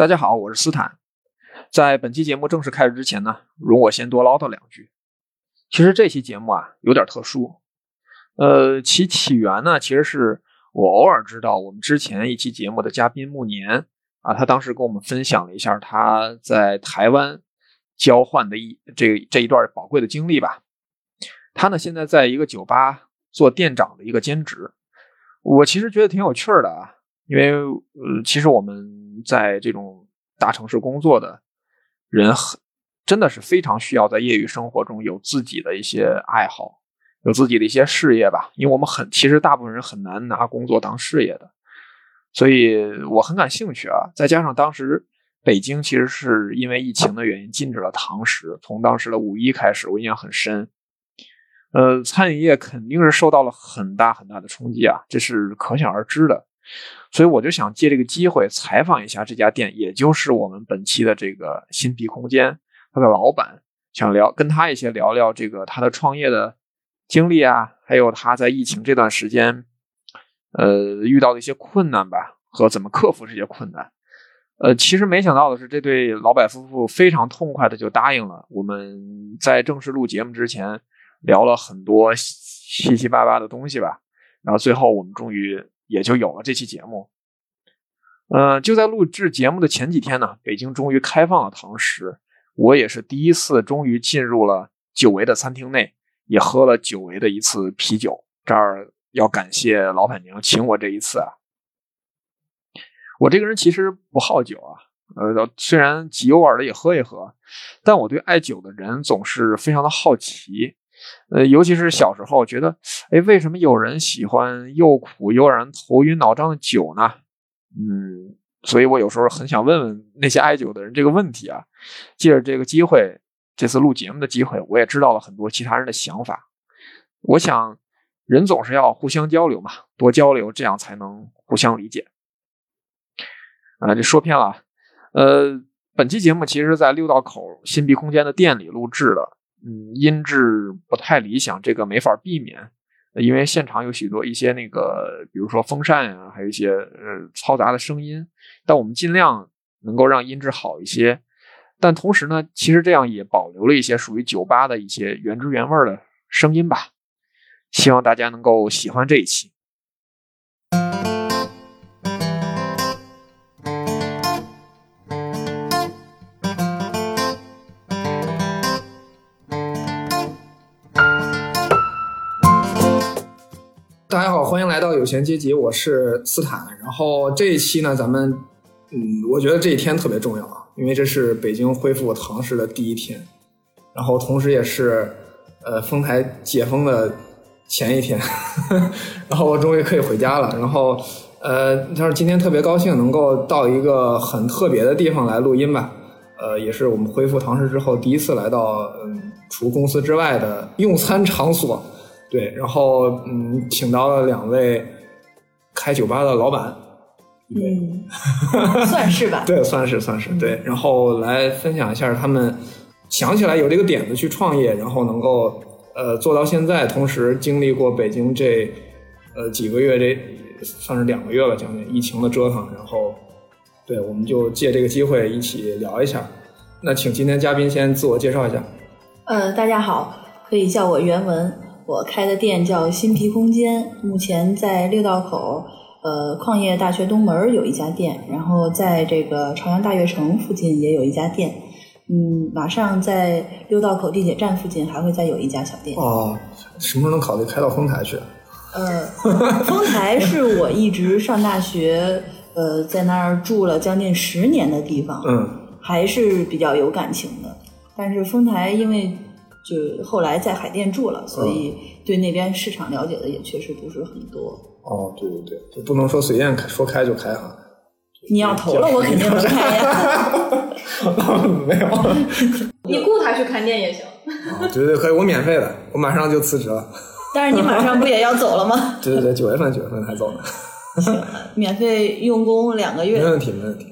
大家好，我是斯坦。在本期节目正式开始之前呢，容我先多唠叨两句。其实这期节目啊有点特殊，呃，其起源呢，其实是我偶尔知道我们之前一期节目的嘉宾暮年啊，他当时跟我们分享了一下他在台湾交换的一这这一段宝贵的经历吧。他呢现在在一个酒吧做店长的一个兼职，我其实觉得挺有趣的啊。因为呃，其实我们在这种大城市工作的人，很真的是非常需要在业余生活中有自己的一些爱好，有自己的一些事业吧。因为我们很，其实大部分人很难拿工作当事业的，所以我很感兴趣啊。再加上当时北京其实是因为疫情的原因禁止了堂食，从当时的五一开始，我印象很深。呃，餐饮业肯定是受到了很大很大的冲击啊，这是可想而知的。所以我就想借这个机会采访一下这家店，也就是我们本期的这个新皮空间，他的老板，想聊跟他一些聊聊这个他的创业的经历啊，还有他在疫情这段时间，呃，遇到的一些困难吧，和怎么克服这些困难。呃，其实没想到的是，这对老板夫妇非常痛快的就答应了。我们在正式录节目之前聊了很多七七八八的东西吧，然后最后我们终于。也就有了这期节目。呃，就在录制节目的前几天呢，北京终于开放了堂食，我也是第一次终于进入了久违的餐厅内，也喝了久违的一次啤酒。这儿要感谢老板娘请我这一次啊。我这个人其实不好酒啊，呃，虽然极偶尔的也喝一喝，但我对爱酒的人总是非常的好奇。呃，尤其是小时候觉得，哎，为什么有人喜欢又苦又让人头晕脑胀的酒呢？嗯，所以我有时候很想问问那些爱酒的人这个问题啊。借着这个机会，这次录节目的机会，我也知道了很多其他人的想法。我想，人总是要互相交流嘛，多交流，这样才能互相理解。啊，这说偏了。呃，本期节目其实在六道口新币空间的店里录制的。嗯，音质不太理想，这个没法避免，因为现场有许多一些那个，比如说风扇啊，还有一些呃嘈杂的声音。但我们尽量能够让音质好一些，但同时呢，其实这样也保留了一些属于酒吧的一些原汁原味的声音吧。希望大家能够喜欢这一期。大家好，欢迎来到有闲阶级，我是斯坦。然后这一期呢，咱们，嗯，我觉得这一天特别重要啊，因为这是北京恢复堂食的第一天，然后同时也是，呃，丰台解封的前一天，然后我终于可以回家了。然后，呃，但是今天特别高兴能够到一个很特别的地方来录音吧，呃，也是我们恢复堂食之后第一次来到，嗯，除公司之外的用餐场所。对，然后嗯，请到了两位开酒吧的老板，嗯，算是吧，对，算是算是对，然后来分享一下他们想起来有这个点子去创业，然后能够呃做到现在，同时经历过北京这呃几个月这算是两个月了，将近疫情的折腾，然后对，我们就借这个机会一起聊一下。那请今天嘉宾先自我介绍一下。呃，大家好，可以叫我袁文。我开的店叫新皮空间，目前在六道口，呃，矿业大学东门有一家店，然后在这个朝阳大悦城附近也有一家店，嗯，马上在六道口地铁站附近还会再有一家小店。哦，什么时候能考虑开到丰台去？呃，丰台是我一直上大学，呃，在那儿住了将近十年的地方，嗯，还是比较有感情的。但是丰台因为。就后来在海淀住了，所以对那边市场了解的也确实不是很多。哦，对对对，就不能说随便开，说开就开哈。你要投了，我肯定能开呀。没有，你雇他去看店也行。对对，可以，我免费的，我马上就辞职了。但是你马上不也要走了吗？对对对，九月份九月份才走呢。行，免费用工两个月。没问题，没问题。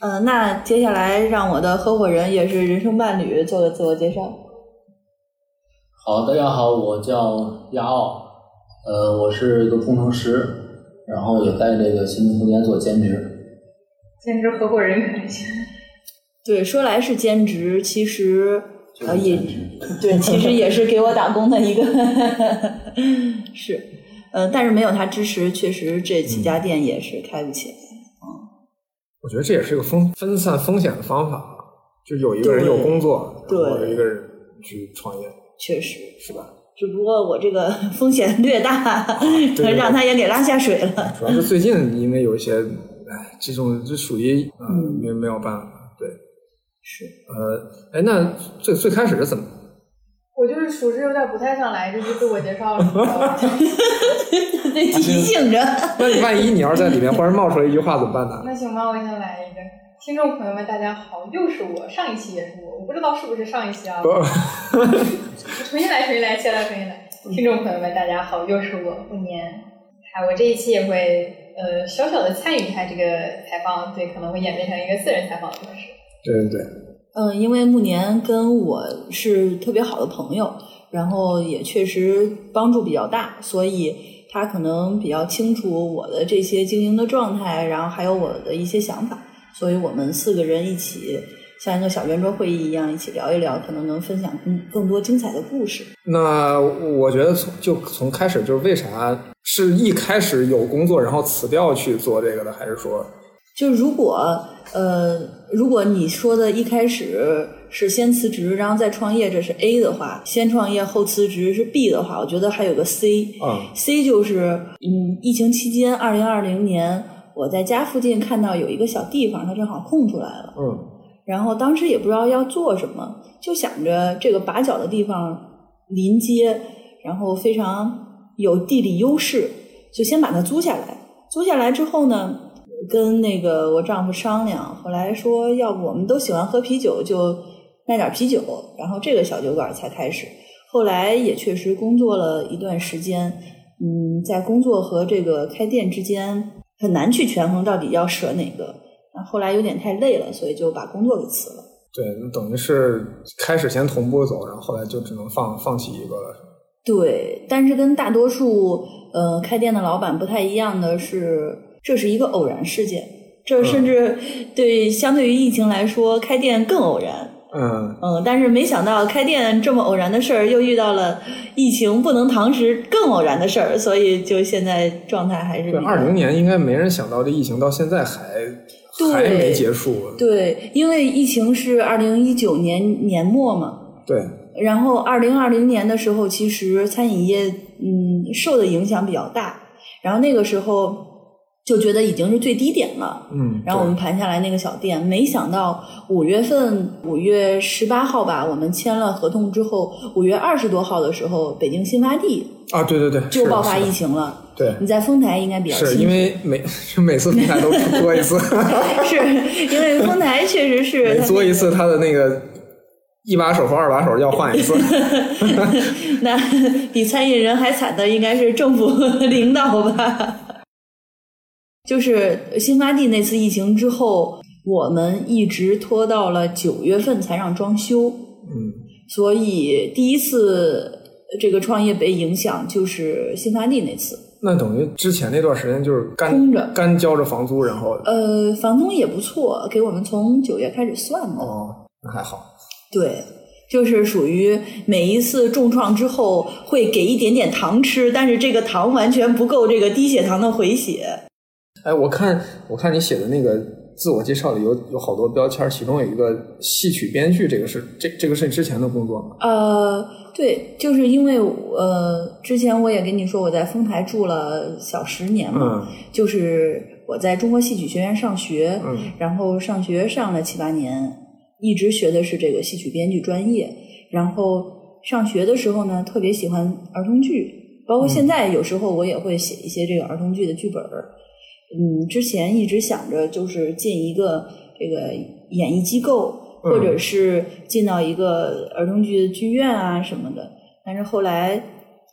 呃，那接下来让我的合伙人也是人生伴侣做个自我介绍。好，大家好，我叫亚奥，呃，我是一个工程师，然后也在这个新民空间做兼职。兼职合伙人可能行。对，说来是兼职，其实呃也对，其实也是给我打工的一个 是，呃，但是没有他支持，确实这几家店也是开不起来。我觉得这也是一个分分散风险的方法，就有一个人有工作，对然后有一个人去创业，确实，是吧？只不过我这个 风险略大，对对让他也给拉下水了。主要是最近因为有一些，哎，这种就属于嗯嗯没没有办法，对，是，呃，哎，那最最开始是怎么？我就是属实有点不太想来这句自我介绍了，你知道吗？得提醒着。那你万一你要是在里面忽然冒出来一句话怎么办呢？那行吧，我先来一个。听众朋友们，大家好，又是我，上一期也是我，我不知道是不是上一期啊。不 重新来，重新来，先来，重新来。听众朋友们，大家好，又是我，不年。哎，我这一期也会呃小小的参与一下这个采访，对，可能会演变成一个私人采访的模式。对对对，嗯，因为暮年跟我是特别好的朋友，然后也确实帮助比较大，所以他可能比较清楚我的这些经营的状态，然后还有我的一些想法，所以我们四个人一起像一个小圆桌会议一样，一起聊一聊，可能能分享更更多精彩的故事。那我觉得从就从开始就是为啥是一开始有工作然后辞掉去做这个的，还是说就如果呃，如果你说的一开始是先辞职，然后再创业，这是 A 的话，先创业后辞职是 B 的话，我觉得还有个 C。啊 C 就是嗯，疫情期间，二零二零年我在家附近看到有一个小地方，它正好空出来了，嗯然后当时也不知道要做什么，就想着这个把角的地方临街，然后非常有地理优势，就先把它租下来。租下来之后呢，跟那个我丈夫商量，后来说要不我们都喜欢喝啤酒，就卖点啤酒，然后这个小酒馆才开始。后来也确实工作了一段时间，嗯，在工作和这个开店之间很难去权衡到底要舍哪个。然后后来有点太累了，所以就把工作给辞了。对，那等于是开始先同步走，然后后来就只能放放弃一个了，对，但是跟大多数呃开店的老板不太一样的是，这是一个偶然事件。这甚至对相对于疫情来说，开店更偶然。嗯，嗯，但是没想到开店这么偶然的事儿，又遇到了疫情不能堂食更偶然的事儿，所以就现在状态还是对，二零年应该没人想到这疫情到现在还还没结束，对，因为疫情是二零一九年年末嘛，对，然后二零二零年的时候，其实餐饮业嗯受的影响比较大，然后那个时候就觉得已经是最低点了。嗯，然后我们盘下来那个小店，没想到五月份五月十八号吧，我们签了合同之后，五月二十多号的时候，北京新发地啊，对对对，就爆发疫情了。对，你在丰台应该比较是因为每 每次丰台都做一次，是 因为丰台确实是 做一次，他的那个一把手和二把手要换一次。那比餐饮人还惨的应该是政府领导吧？就是新发地那次疫情之后，我们一直拖到了九月份才让装修，嗯，所以第一次这个创业被影响就是新发地那次。那等于之前那段时间就是干空着干交着房租，然后呃，房东也不错，给我们从九月开始算的。哦，那还好。对，就是属于每一次重创之后会给一点点糖吃，但是这个糖完全不够这个低血糖的回血。哎，我看我看你写的那个自我介绍里有有好多标签，其中有一个戏曲编剧，这个是这这个是你之前的工作吗？呃，对，就是因为呃，之前我也跟你说我在丰台住了小十年嘛，嗯就是我在中国戏曲学院上学，嗯然后上学上了七八年，一直学的是这个戏曲编剧专业。然后上学的时候呢，特别喜欢儿童剧，包括现在有时候我也会写一些这个儿童剧的剧本儿。嗯，之前一直想着就是进一个这个演艺机构，嗯或者是进到一个儿童剧的剧院啊什么的，但是后来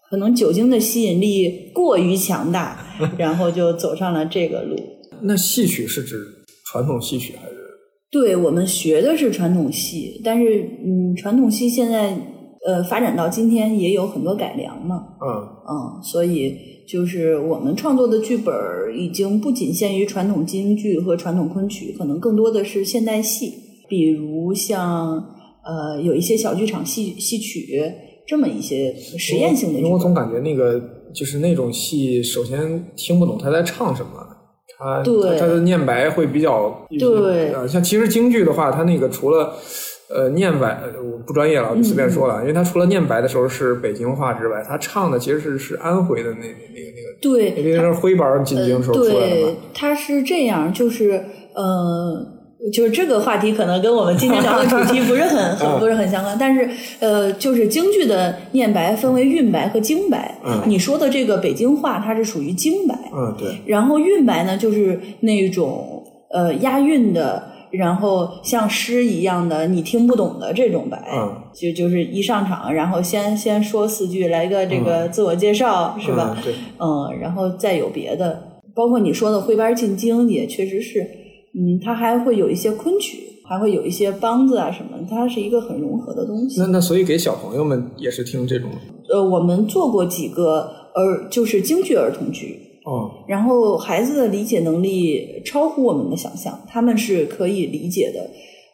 可能酒精的吸引力过于强大，然后就走上了这个路。那戏曲是指传统戏曲还是？对我们学的是传统戏，但是嗯，传统戏现在呃发展到今天也有很多改良嘛，嗯，嗯，所以就是我们创作的剧本儿已经不仅限于传统京剧和传统昆曲，可能更多的是现代戏，比如像呃有一些小剧场戏戏曲这么一些实验性的剧因为我总。感觉那个就是那种戏，首先听不懂他在唱什么，他对他他的念白会比较对呃，像其实京剧的话，它那个除了呃念白，呃我不专业了，我就随便说嗯了，因为他除了念白的时候是北京话之外，他唱的其实是是安徽的那那个那个，对，那个是徽班进京时候出来的对嘛。，它是这样，就是呃。就是这个话题可能跟我们今天聊的主题不是很嗯 很不是很相关，但是呃，就是京剧的念白分为韵白和京白。嗯你说的这个北京话，它是属于京白，嗯，对，然后韵白呢，就是那种呃押韵的，然后像诗一样的你听不懂的这种白，嗯就就是一上场，然后先先说四句，来个这个自我介绍，是吧？嗯对，嗯，然后再有别的，包括你说的徽班进京，也确实是，嗯，它还会有一些昆曲，还会有一些梆子啊什么，它是一个很融合的东西那。那所以给小朋友们也是听这种呃，我们做过几个儿，就是京剧儿童剧，哦，然后孩子的理解能力超乎我们的想象，他们是可以理解的。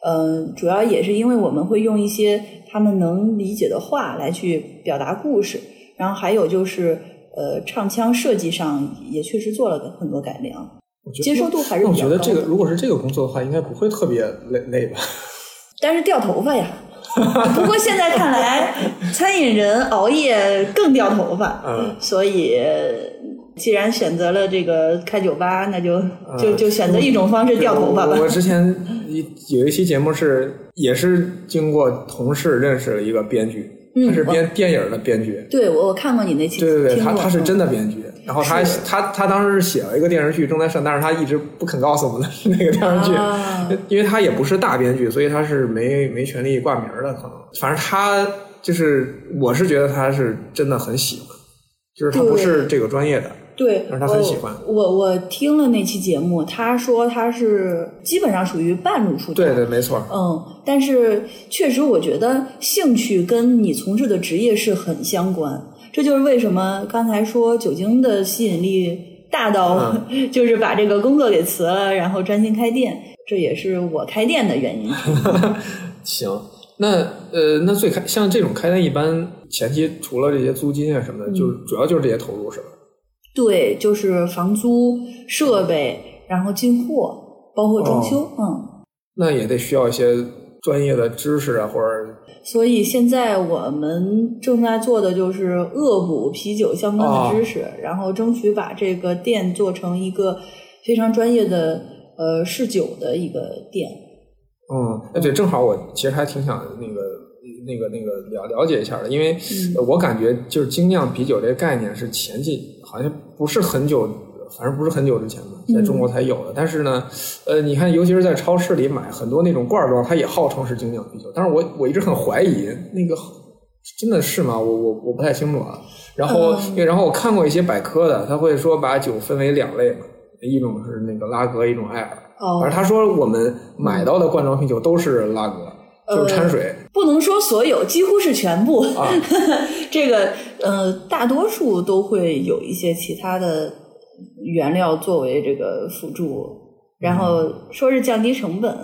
嗯、主要也是因为我们会用一些他们能理解的话来去表达故事，然后还有就是呃，唱腔设计上也确实做了很多改良，我觉得接受度还是那我。觉得这个如果是这个工作的话，应该不会特别累累吧？但是掉头发呀。不过现在看来，餐饮人熬夜更掉头发。嗯，所以既然选择了这个开酒吧，那就就嗯就选择一种方式掉头发吧我。我之前一有一期节目是也是经过同事认识了一个编剧，嗯他是编电影的编剧。对，我我看过你那期，对对对，他他是真的。编剧，然后他他他当时是写了一个电视剧正在上，但是他一直不肯告诉我们是那个电视剧，啊 因为他也不是大编剧，所以他是没没权利挂名的，可能反正他就是我是觉得他是真的很喜欢，就是他不是这个专业的，对，但是他很喜欢我我我听了那期节目，他说他是基本上属于半路出家。对对，没错，嗯，但是确实，我觉得兴趣跟你从事的职业是很相关。这就是为什么刚才说酒精的吸引力大到，嗯 就是把这个工作给辞了，然后专心开店。这也是我开店的原因。行，那呃，那最开像这种开店，一般前期除了这些租金啊什嗯么的，就是主要就是这些投入是吧？对，就是房租、设备，然后进货，包括装修，嗯。那也得需要一些专业的知识啊，或者所以现在我们正在做的就是恶补啤酒相关的知识，然后争取把这个店做成一个非常专业的呃试酒的一个店。嗯，哎对，正好我其实还挺想那个那个那个了了解一下的，因为我感觉就是精酿啤酒这个概念是前期好像不是很久，反正不是很久之前吧，在中国才有的。但是呢，呃，你看，尤其是在超市里买很多那种罐装，它也号称是精酿啤酒，但是我我一直很怀疑那个真的是吗？我我我不太清楚啊。然后，嗯然后我看过一些百科的，他会说把酒分为两类嘛，一种是那个拉格，一种艾尔。哦而他说我们买到的罐装啤酒都是拉格，就是掺水。不能说所有，几乎是全部。啊 这个呃，大多数都会有一些其他的原料作为这个辅助，然后说是降低成本，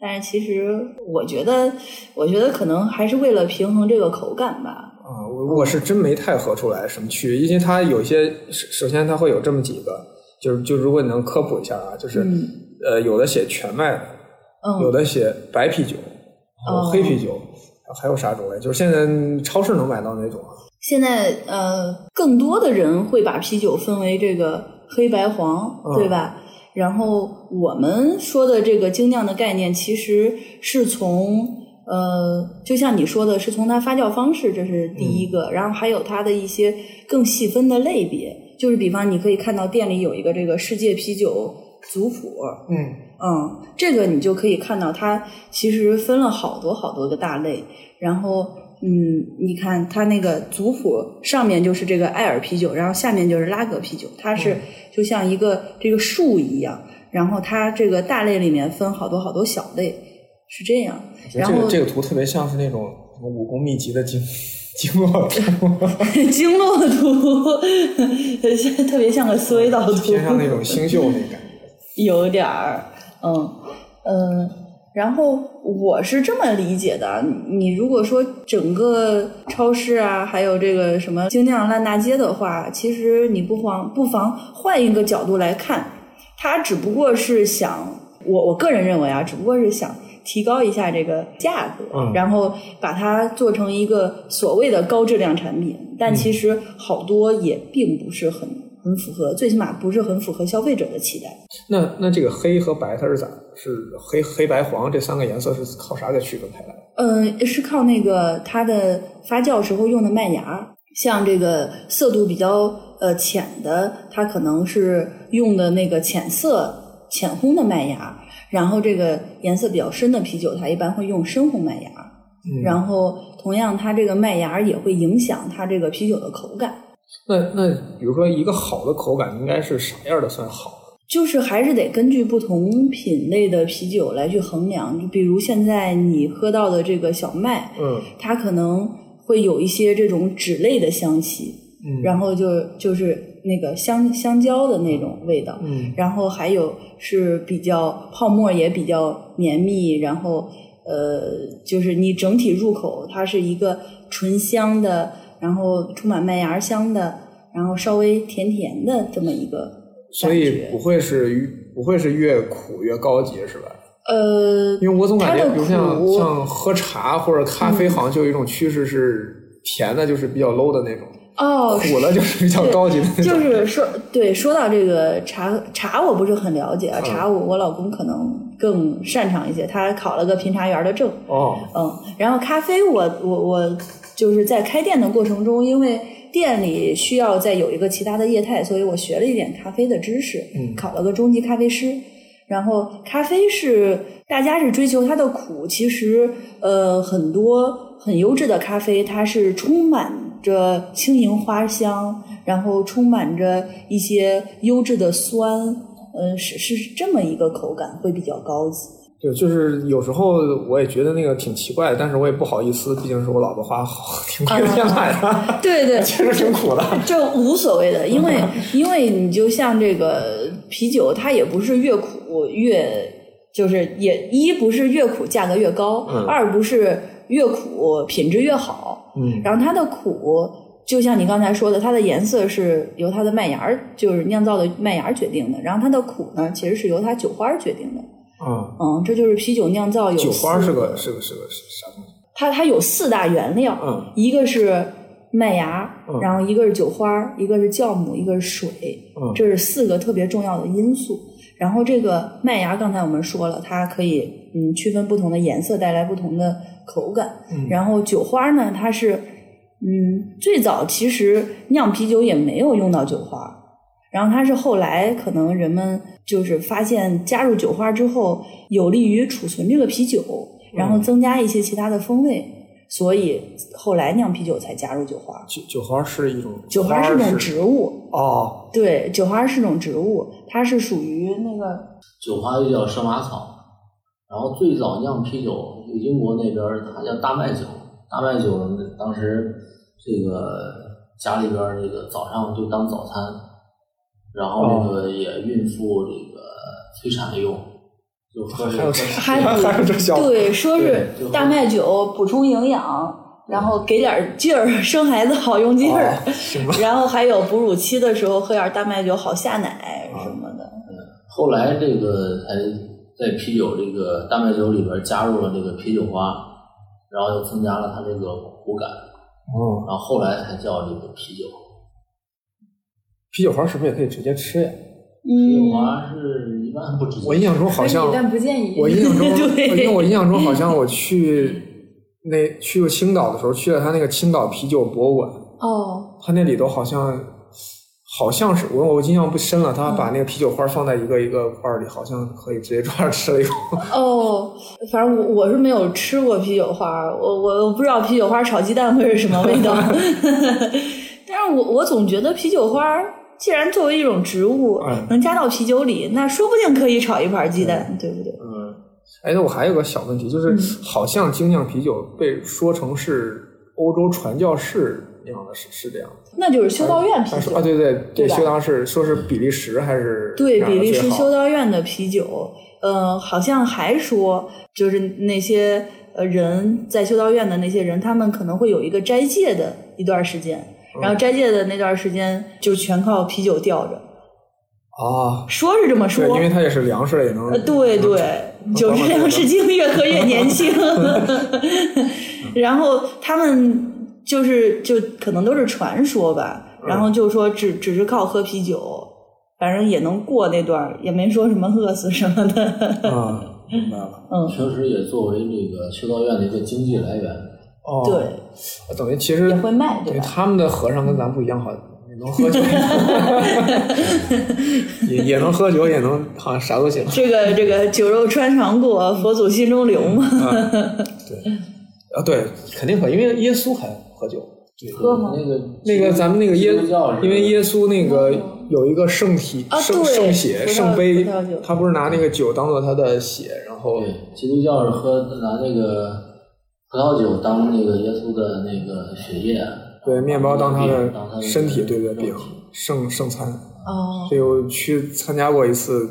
但是其实我觉得，我觉得可能还是为了平衡这个口感吧。啊，我我是真没太喝出来什么区别，因为它有些首首先它会有这么几个，就是就如果你能科普一下啊，就是、嗯呃有的写全麦的，嗯，有的写白啤酒，然后哦黑啤酒，还有啥种类？就是现在超市能买到哪种啊。现在呃，更多的人会把啤酒分为这个黑白黄，嗯对吧？然后我们说的这个精酿的概念，其实是从呃，就像你说的，是从它发酵方式，这是第一个，然后还有它的一些更细分的类别，就是比方你可以看到店里有一个这个世界啤酒族谱，嗯嗯，这个你就可以看到，它其实分了好多好多个大类。然后，嗯，你看它那个族谱上面就是这个艾尔啤酒，然后下面就是拉格啤酒，它是就像一个这个树一样。然后它这个大类里面分好多好多小类，是这样。然后这个这个图特别像是那种什么武功秘籍的经经络图，经络图，特别像个思维导图，偏向那种 星宿那感觉。有点儿，嗯嗯。然后我是这么理解的，你如果说整个超市啊，还有这个什么精酿烂大街的话，其实你不妨不妨换一个角度来看，它只不过是想，我我个人认为啊，只不过是想提高一下这个价格，嗯然后把它做成一个所谓的高质量产品，但其实好多也并不是很很符合，最起码不是很符合消费者的期待。那那这个黑和白它是咋？是黑黑白黄这三个颜色是靠啥给区分开来的？嗯，是靠那个它的发酵时候用的麦芽，像这个色度比较呃浅的，它可能是用的那个浅色浅烘的麦芽，然后这个颜色比较深的啤酒，它一般会用深红麦芽。嗯然后同样，它这个麦芽也会影响它这个啤酒的口感。那那比如说一个好的口感应该是啥样的算好？就是还是得根据不同品类的啤酒来去衡量，就比如现在你喝到的这个小麦，嗯它可能会有一些这种脂类的香气，嗯然后就就是那个香香蕉的那种味道，嗯然后还有是比较泡沫也比较绵密，然后呃，就是你整体入口它是一个醇香的，然后充满麦芽香的，然后稍微甜甜的这么一个所以不会是不会是越苦越高级是吧？呃，因为我总感觉，比如像像喝茶或者咖啡，好像就有一种趋势是甜的，就是比较 low 的那种，哦，苦了就是比较高级的那种。就是说，对，说到这个茶茶，我不是很了解啊。嗯茶我我老公可能更擅长一些，他考了个评茶员的证。哦，嗯，然后咖啡我，我我就是在开店的过程中，因为店里需要再有一个其他的业态，所以我学了一点咖啡的知识，嗯考了个中级咖啡师。然后咖啡是大家是追求它的苦，其实呃很多很优质的咖啡，它是充满着轻盈花香，然后充满着一些优质的酸，呃是是这么一个口感，会比较高级。对，就是有时候我也觉得那个挺奇怪的，但是我也不好意思，毕竟是我老婆花好挺贵的钱买的，对对，确实挺苦的。这无所谓的，因为 因为你就像这个啤酒，它也不是越苦越就是也一不是越苦价格越高，嗯二不是越苦品质越好，嗯然后它的苦。就像你刚才说的，它的颜色是由它的麦芽儿，就是酿造的麦芽儿决定的，然后它的苦呢，其实是由它酒花儿决定的。嗯，嗯，这就是啤酒酿造有酒花四是个是个是个是啥东西？它它有四大原料，嗯一个是麦芽，嗯然后一个是酒花，一个是酵母，一个是水，嗯这是四个特别重要的因素。然后这个麦芽，刚才我们说了，它可以嗯区分不同的颜色，带来不同的口感。嗯然后酒花呢，它是嗯最早其实酿啤酒也没有用到酒花，然后它是后来可能人们就是发现加入酒花之后有利于储存这个啤酒，然后增加一些其他的风味，所以后来酿啤酒才加入酒花。酒酒花是一种酒花是种植物，哦，对，酒花是种植物，它是属于那个酒花又叫蛇麻草，然后最早酿啤酒，英国那边它叫大麦酒，大麦酒当时这个家里边儿这个早上就当早餐，然后这个也孕妇这个催产用，就喝这个还有还还有这效果对，说是大麦酒补充营养，然后给点劲儿，生孩子好用劲儿。哦？然后还有哺乳期的时候喝点大麦酒好下奶什么的。后来这个才在啤酒这个大麦酒里边加入了这个啤酒花，然后又增加了它这个苦感，嗯，然后后来才叫这个啤酒。啤酒花是不是也可以直接吃呀？啤酒嗯，花是一般不直接。我印象中好像但不建议。我印象中，因为我印象中好像我去那去过青岛的时候，去了他那个青岛啤酒博物馆，哦，他那里头好像好像是我我印象不深了，他把那个啤酒花放在一个一个罐儿里，好像可以直接抓着吃了一口。哦，反正我我是没有吃过啤酒花，我我我不知道啤酒花炒鸡蛋会是什么味道，但是我我总觉得啤酒花既然作为一种植物嗯能加到啤酒里，那说不定可以炒一盘鸡蛋，对不对？嗯，哎，那我还有个小问题，就是嗯。好像精酿啤酒被说成是欧洲传教士是是这样。那就是修道院啤酒啊，对对对修道士说是比利时还是对，比利时修道院的啤酒，呃，好像还说，就是那些呃人在修道院的那些人，他们可能会有一个斋戒的一段时间，嗯然后斋戒的那段时间就全靠啤酒吊着，啊，说是这么说，，因为它也是粮食，也能呃，对对，酒是粮食精越喝越年轻。然后他们就是就可能都是传说吧，然后就说只只是靠喝啤酒，反正也能过那段儿，也没说什么饿死什么的。啊，明白了。嗯，平时也作为这个修道院的一个经济来源。哦，对，等于其实也会卖对吧对他们的和尚跟咱不一样，好像也能喝酒，也也能喝酒，也能好像啥都行。这个这个酒肉穿肠过，佛祖心中留嘛。对，啊对，肯定喝，因为耶稣还喝酒。对喝吗那个那个咱们那个耶因为耶稣那个有一个圣体、圣啊对圣血、圣杯他不是拿那个酒当做他的血，然后对基督教是喝拿那个葡萄酒当那个耶稣的那个血液，对面包当他饼当他的的身体，对对饼圣圣餐。哦，这有去参加过一次，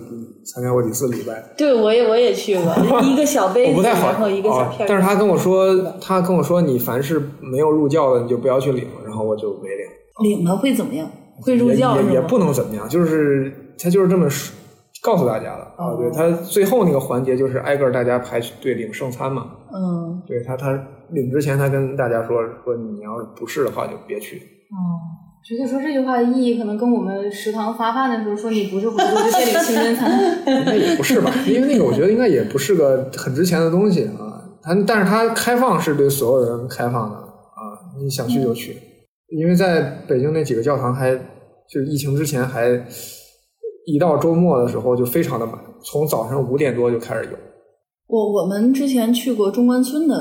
参加过几次礼拜。对，我也我也去过，一个小杯子，我不太好，然后一个小哦片儿。但是他跟我说，他跟我说，你凡是没有入教的，你就不要去领，然后我就没领。领了会怎么样？会入教是吗？也也也不能怎么样，就是他就是这么说告诉大家的啊。哦对他最后那个环节就是挨个大家排队领圣餐嘛。嗯，对他他领之前他跟大家说说你要是不是的话就别去。哦，觉得说这句话的意义，可能跟我们食堂发饭的时候说你不是回族就先领清真餐。那也不是吧？因为那个我觉得应该也不是个很值钱的东西啊。它但是它开放是对所有人开放的啊，你想去就去。因为在北京那几个教堂还就是疫情之前还一到周末的时候就非常的满，从早上五点多就开始有。我我们之前去过中关村的，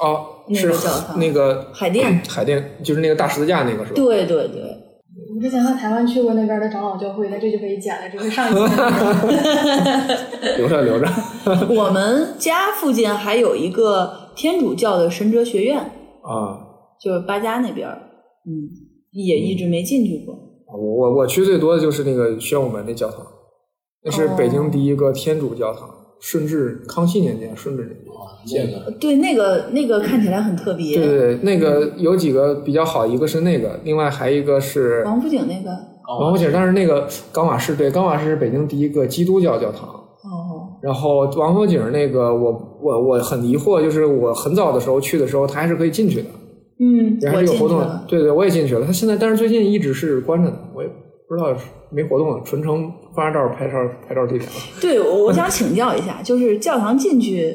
哦，那是个教堂那个海淀海淀就是那个大十字架那个是吧？对对对，我之前和台湾去过那边的长老教会，那这就可以剪了，这是上一次。留着留着。我们家附近还有一个天主教的神哲学院，啊，就是八家那边，嗯，也一直没进去过。我我我去最多的就是那个宣武门那教堂，那是北京第一个天主教堂，顺治康熙年间顺治年间，建的。对，那个那个看起来很特别。对对对，那个有几个比较好，一个是那个，另外还一个是王府井那个，王府井，但是那个冈瓦市对，冈瓦市是北京第一个基督教教堂。哦，然后王府井那个，我我我很疑惑，就是我很早的时候去的时候，它还是可以进去的，嗯，然后我有活动对对，我也进去了。它现在，但是最近一直是关着的，我也不知道没活动了，纯成发照、拍照、拍照地点了。对，我我想请教一下，就是教堂进去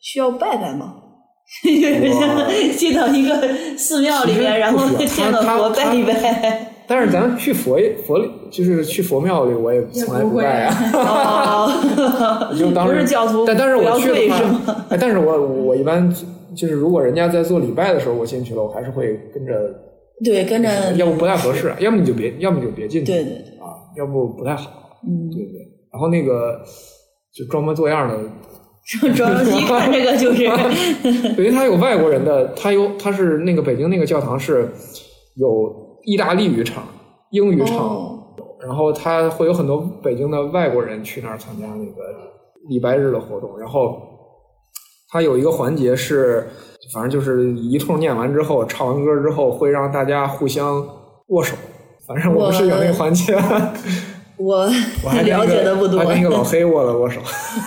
需要拜拜吗？就是像 进到一个寺庙里面，然后见到佛拜一拜。但是咱去佛佛，就是去佛庙里，我也从来不拜啊。哦，就当时不是教徒但但是我去的话，哎，但是我我一般就是如果人家在做礼拜的时候我进去了，我还是会跟着，对，跟着要不不太合适，要么你就别，要么你就别进去，对对对，啊，要不不太好，嗯，对对。然后那个就装模作样的，装上去一看这个就是，因为他有外国人的，他有他是那个北京那个教堂是有意大利语场、英语场，哦，然后他会有很多北京的外国人去那儿参加那个礼拜日的活动，然后他有一个环节是，反正就是一通念完之后，唱完歌之后会让大家互相握手，反正我不是有那个环节，我我还了解的不多还。跟一个老黑握了握手，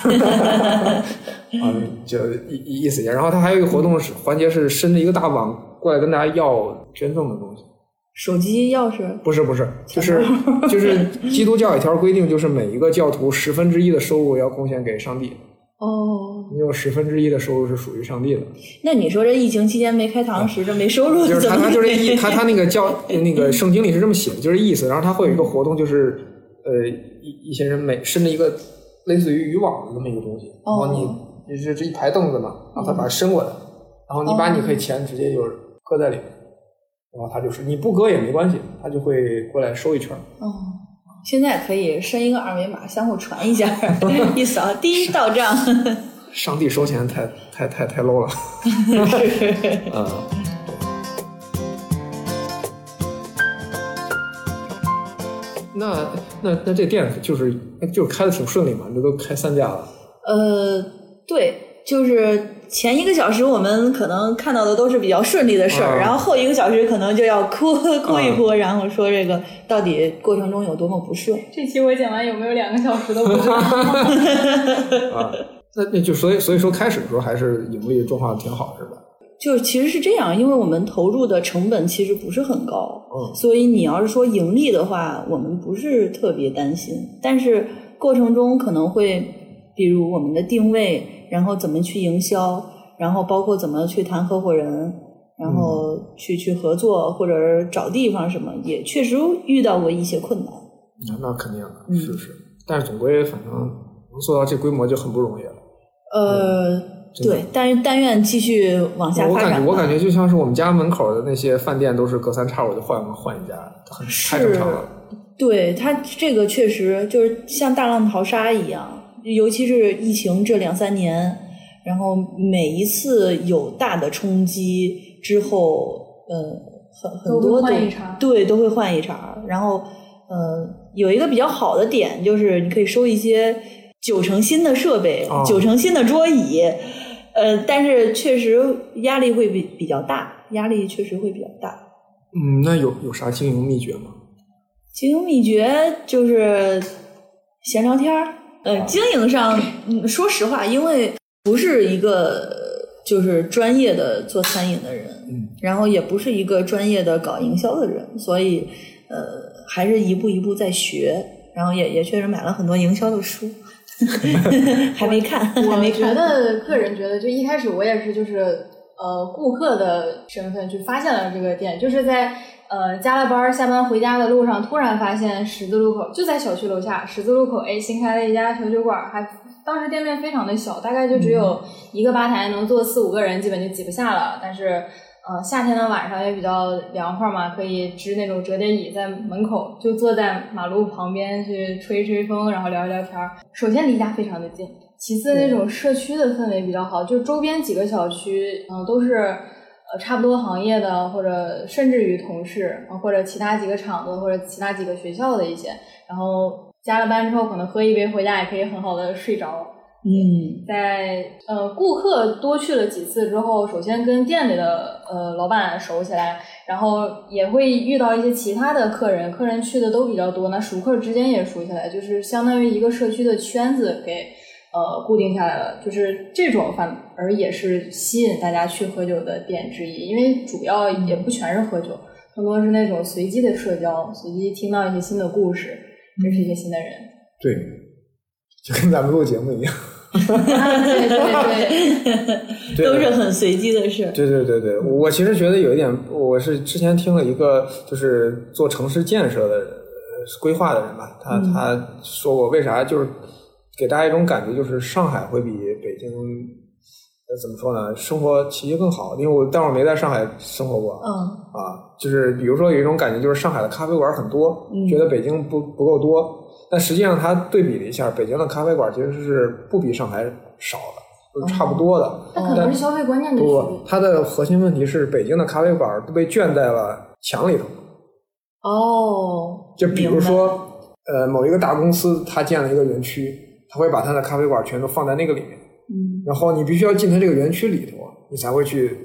嗯，就意意意思一下。然后他还有一个活动是环节是伸着一个大网过来跟大家要捐赠的东西。手机钥匙，不是不是，就是就是基督教有一条规定，就是每一个教徒十分之一的收入要贡献给上帝，哦，你有十分之一的收入是属于上帝的。那你说这疫情期间没开堂时，这没收入就是？他他就是意他他那个教那个圣经里是这么写的，就是意思。然后他会有一个活动，就是呃一一些人每伸了一个类似于渔网的那么一个东西，然后你就是这一排凳子嘛，然后他把它伸过来，然后你把你可以钱直接就是搁在里面，然后他就是你不搁也没关系，他就会过来收一圈。哦，现在可以伸一个二维码，相互传一下，一扫，第一到账。上帝收钱太太太太 low 了。嗯，那那那这店就是就是开的挺顺利嘛，这都开三家了。呃，对，就是前一个小时我们可能看到的都是比较顺利的事儿，然后后一个小时可能就要哭 哭一哭，然后说这个到底过程中有多么不顺。这期我讲完有没有两个小时都不知道。啊，那那就所以所以说开始的时候还是盈利状况挺好，是吧？就其实是这样，因为我们投入的成本其实不是很高，嗯，所以你要是说盈利的话，我们不是特别担心。但是过程中可能会，比如我们的定位，然后怎么去营销，然后包括怎么去谈合伙人，然后去去合作或者找地方什么，也确实遇到过一些困难。那那肯定的，是是。但是总归反正能做到这规模就很不容易了。呃。对，但是但愿继续往下发展。我感觉我感觉就像是我们家门口的那些饭店，都是隔三差五就换换一家，很太正常了。对它这个确实就是像大浪淘沙一样，尤其是疫情这两三年，然后每一次有大的冲击之后，呃，很很多都对都会换一茬。然后呃，有一个比较好的点就是你可以收一些九成新的设备，九成新的桌椅。呃，但是确实压力会比比较大，压力确实会比较大。嗯，那有有啥经营秘诀吗？经营秘诀就是闲聊天儿。呃，经营上，说实话，因为不是一个就是专业的做餐饮的人，嗯，然后也不是一个专业的搞营销的人，所以呃，还是一步一步在学，然后也也确实买了很多营销的书。还没看，还没看。我觉得个人觉得，就一开始我也是，就是呃，顾客的身份去发现了这个店，就是在呃加了班下班回家的路上，突然发现十字路口就在小区楼下，十字路口哎新开了一家小酒馆，还当时店面非常的小，大概就只有一个吧台能坐四五个人，基本就挤不下了，但是。呃，夏天的晚上也比较凉快嘛，可以支那种折叠椅在门口，就坐在马路旁边去吹吹风，然后聊一聊天。首先离家非常的近，其次那种社区的氛围比较好，就周边几个小区，嗯，都是呃差不多行业的，或者甚至于同事，或者其他几个厂子或者其他几个学校的一些，然后加了班之后可能喝一杯回家也可以很好的睡着。嗯，在呃顾客多去了几次之后，首先跟店里的呃老板熟起来，然后也会遇到一些其他的客人，客人去的都比较多，那熟客之间也熟起来，就是相当于一个社区的圈子给呃固定下来了，就是这种反而也是吸引大家去喝酒的点之一，因为主要也不全是喝酒，更多是那种随机的社交，随机听到一些新的故事，认识一些新的人。对，就跟咱们录节目一样。对对对，都是很随机的事。对对对对，我其实觉得有一点，我是之前听了一个就是做城市建设的规划的人吧，他他说过为啥就是给大家一种感觉，就是上海会比北京呃怎么说呢，生活气息更好。因为我待会儿没在上海生活过，嗯啊，就是比如说有一种感觉，就是上海的咖啡馆很多，觉得北京不不够多。但实际上，他对比了一下，北京的咖啡馆其实是不比上海少的，都差不多的。那可能是消费观念的区别。不，它的核心问题是北京的咖啡馆都被圈在了墙里头。哦。就比如说，呃，某一个大公司，他建了一个园区，他会把他的咖啡馆全都放在那个里面。嗯。然后你必须要进他这个园区里头，你才会去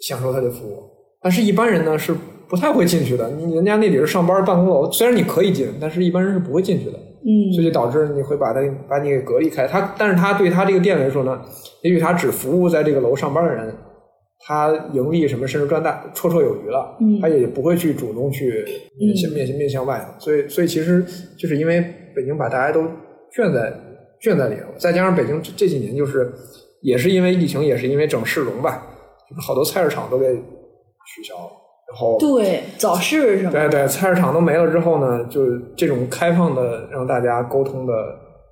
享受他的服务。但是一般人呢是。不太会进去的，你人家那里是上班办公楼，虽然你可以进，但是一般人是不会进去的。嗯，所以导致你会把他把你给隔离开。他，但是他对他这个店来说呢，也许他只服务在这个楼上班的人，他盈利什么甚至赚大绰绰有余了。嗯，他也不会去主动去面向面向面向外。所以，所以其实就是因为北京把大家都圈在圈在里头，再加上北京这几年就是也是因为疫情，也是因为整市容吧，就是好多菜市场都给取消了。后对早市是吗？对对，菜市场都没了之后呢，就这种开放的让大家沟通的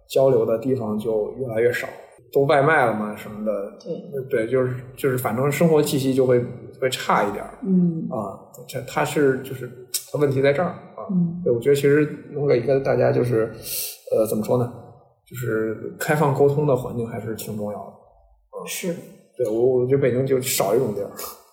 交流的地方就越来越少，都外卖了嘛什么的。对对，就是就是，反正生活气息就会会差一点。嗯啊，这他是就是他问题在这儿啊。嗯，对，我觉得其实能给一个大家就是呃怎么说呢，就是开放沟通的环境还是挺重要的。是，对我我觉得北京就少一种地儿。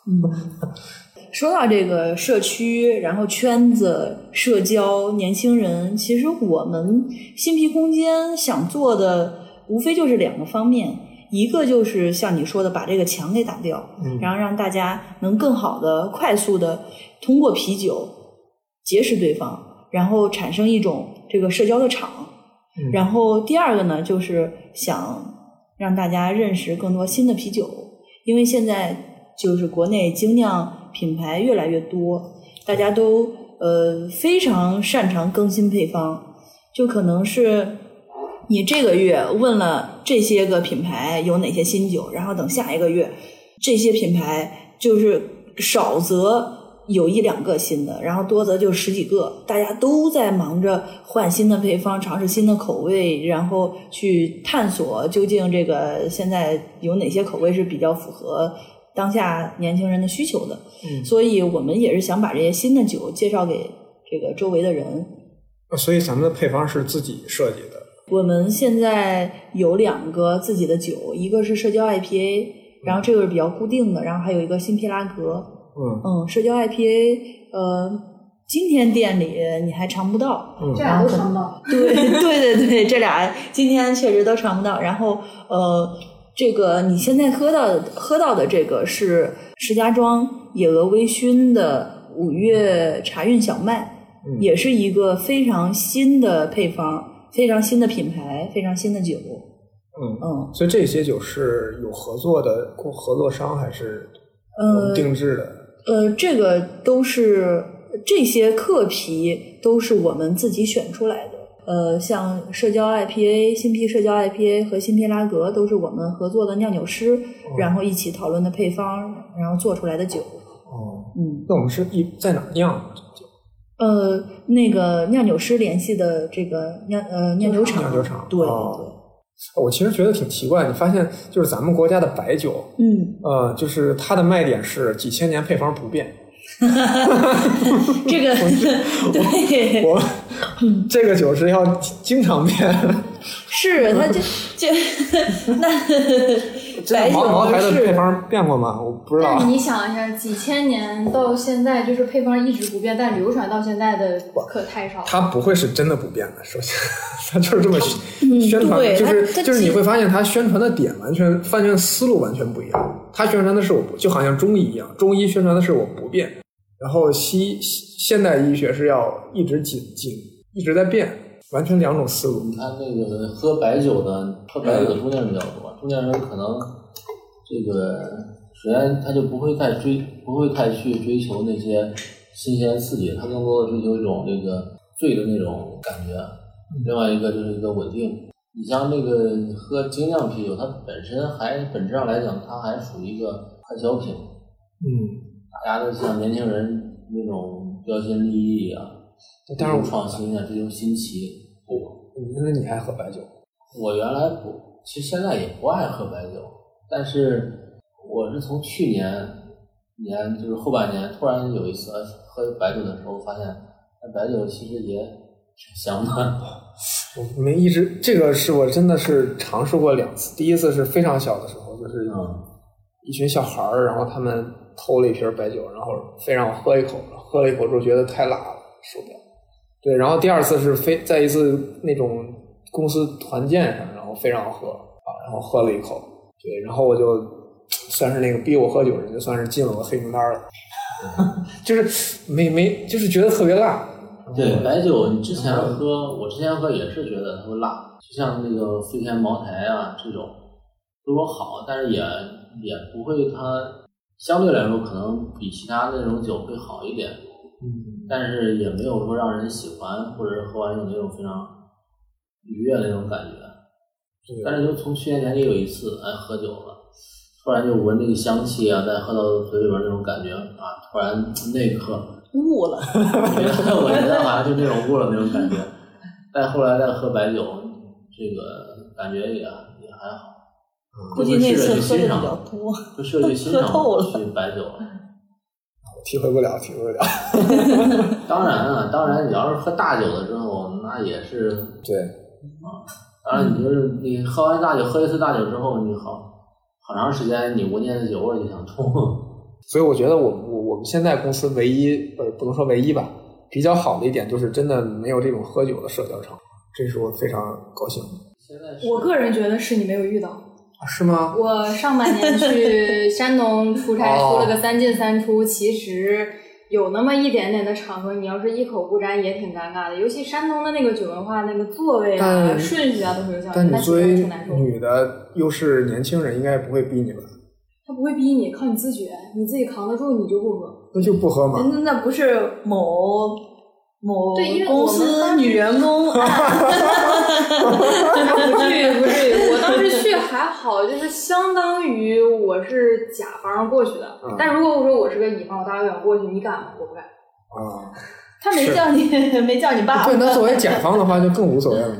嗯。说到这个社区，然后圈子、社交、年轻人，其实我们新皮空间想做的无非就是两个方面，一个就是像你说的，把这个墙给打掉，嗯然后让大家能更好的、快速的通过啤酒结识对方，然后产生一种这个社交的场。嗯然后第二个呢，就是想让大家认识更多新的啤酒，因为现在就是国内精酿品牌越来越多，大家都呃非常擅长更新配方，就可能是你这个月问了这些个品牌有哪些新酒，然后等下一个月这些品牌就是少则有一两个新的，然后多则就十几个，大家都在忙着换新的配方，尝试新的口味，然后去探索究竟这个现在有哪些口味是比较符合当下年轻人的需求的。嗯所以我们也是想把这些新的酒介绍给这个周围的人。所以咱们的配方是自己设计的。我们现在有两个自己的酒，一个是社交 IPA，然后这个是比较固定的，然后还有一个新皮拉格。嗯嗯，社交 IPA，呃，今天店里你还尝不到。嗯这俩都尝不到。对对对对，这俩今天确实都尝不到。然后呃，这个你现在喝到喝到的这个是石家庄野鹅微醺的五月茶韵小麦，嗯也是一个非常新的配方，非常新的品牌，非常新的酒。嗯，嗯所以这些酒是有合作的合作商还是我们呃定制的？呃，这个都是这些客啤都是我们自己选出来的。呃，像社交 IPA、新批社交 IPA 和新批拉格都是我们合作的酿酒师，然后一起讨论的配方，然后做出来的酒。哦，嗯，那我们是一在哪儿酿？呃，那个酿酒师联系的这个酿呃酿酒厂，酿酒厂对哦我其实觉得挺奇怪，你发现就是咱们国家的白酒，嗯，呃，就是它的卖点是几千年配方不变。这个 对，我这个酒是要经常变。是它这这那这白酒茅台是配方变过吗？我不知道但。你想一下，几千年到现在，就是配方一直不变，但流传到现在的可太少了。它不会是真的不变的，首先，它就是这么宣传就是就是你其会发现它宣传的点完全、完全思路完全不一样。它宣传的是我不，就好像中医一样，中医宣传的是我不变，然后西西现代医学是要一直紧紧一直在变，完全两种思路。你看那个喝白酒的，喝白酒的中年人比较多，中年人可能这个首先他就不会太追，不会太去追求那些新鲜刺激，他更多的追求一种那个醉的那种感觉。另外一个就是一个稳定。你像那个喝精酿啤酒，它本身还本质上来讲，它还属于一个快消品，嗯，大家都像年轻人那种标新立异啊，但是创新啊，追求新奇不。那你还喝白酒？我原来不，其实现在也不爱喝白酒，但是我是从去年年就是后半年，突然有一次喝白酒的时候，发现那白酒其实也挺香的。我没一直这个是我真的是尝试过两次，第一次是非常小的时候，就是嗯一群小孩儿，然后他们偷了一瓶白酒，然后非让我喝一口，喝了一口之后觉得太辣了，受不了。对，然后第二次是非在一次那种公司团建上，然后非让我喝啊，然后喝了一口，对，然后我就算是那个逼我喝酒人，就算是进了我黑名单了，就是没没就是觉得特别辣。对，白酒你之前喝，我之前喝也是觉得它会辣，就像那个飞天茅台啊这种，对我好，但是也也不会它相对来说可能比其他那种酒会好一点。嗯，但是也没有说让人喜欢，或者是喝完有那种非常愉悦的那种感觉。但是就从去年年底有一次，哎，喝酒了，突然就闻那个香气啊，再喝到嘴里边那种感觉啊，突然 那一刻，悟了。我觉得我觉得好像就那种悟了那种感觉。但后来再喝白酒，这个感觉也也还好。估计那次喝的比较多。就试着去欣赏 喝透了去白酒了。体会不了，体会不了。当然啊，当然你要是喝大酒了之后，那也是对啊，当然，你就是你喝完大酒，喝一次大酒之后，你好好长时间你闻见的酒味儿就想吐。所以我觉得我我我们现在公司唯一呃不能说唯一吧，比较好的一点就是真的没有这种喝酒的社交场，这是我非常高兴的。现在我个人觉得是你没有遇到。啊是吗？我上半年去山东出差，哦出了个三进三出，其实有那么一点点的场合，你要是一口不沾也挺尴尬的。尤其山东的那个酒文化，那个座位啊、但顺序啊都是有讲究，但你那其实作为挺难受的。女的，又是年轻人，应该不会逼你吧？他不会逼你，靠你自觉，你自己扛得住，你就不喝。那就不喝嘛。那那不是某某对因为公司女员工案 不至于，不至于。我当时去还好，就是相当于我是甲方过去的。嗯但如果我说我是个乙方，我大老远过去，你敢吗？我不敢。啊，他没是叫你 没叫你爸爸对，那作为甲方的话就更无所谓了嘛。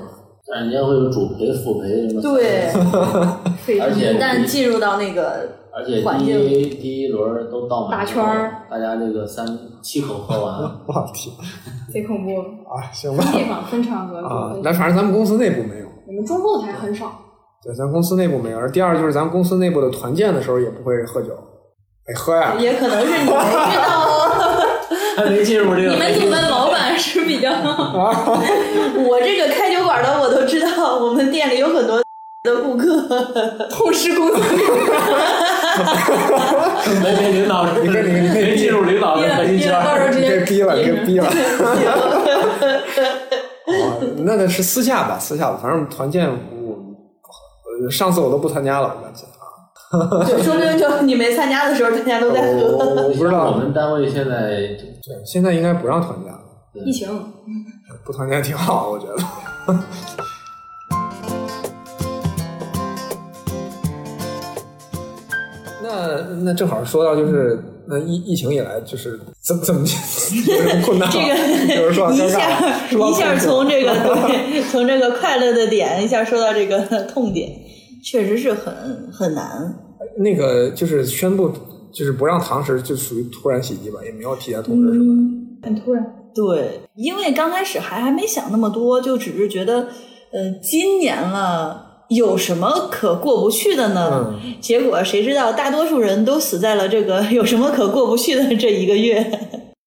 但人家会有主陪、副陪什么。对，而且一旦进入到那个而且环境第一第一轮都倒满打圈儿，大家这个三七口喝完，我天贼恐怖。啊，行吧分地方分场合啊分，那反正咱们公司内部没有。我们中后台很少。对，咱公司内部没有。第二就是咱公司内部的团建的时候也不会喝酒，哎，喝呀，也可能是你没遇到。还没进入这个。你们组的老板是比较，我这个开酒馆的我都知道，我们店里有很多的顾客，后师公司没没领导，你可以你可以没进入领导的核心圈你接给逼了，你给逼了。哦，那个是私下吧，私下吧，反正团建我，呃上次我都不参加了，我感觉啊，就说明就你没参加的时候，大家都在喝。我我不知道我，们单位现在对，现在应该不让团建了，疫情，不团建挺好，我觉得。那那正好说到就是那疫疫情以来就是怎怎么有困难吗？这个有人说一下一下从这个 对，从这个快乐的点一下说到这个痛点，确实是很很难。那个就是宣布就是不让堂食，就属于突然袭击吧，也没有提前通知什么？很突然。对，因为刚开始还还没想那么多，就只是觉得，呃，今年了。有什么可过不去的呢？嗯结果谁知道，大多数人都死在了这个 有什么可过不去的这一个月。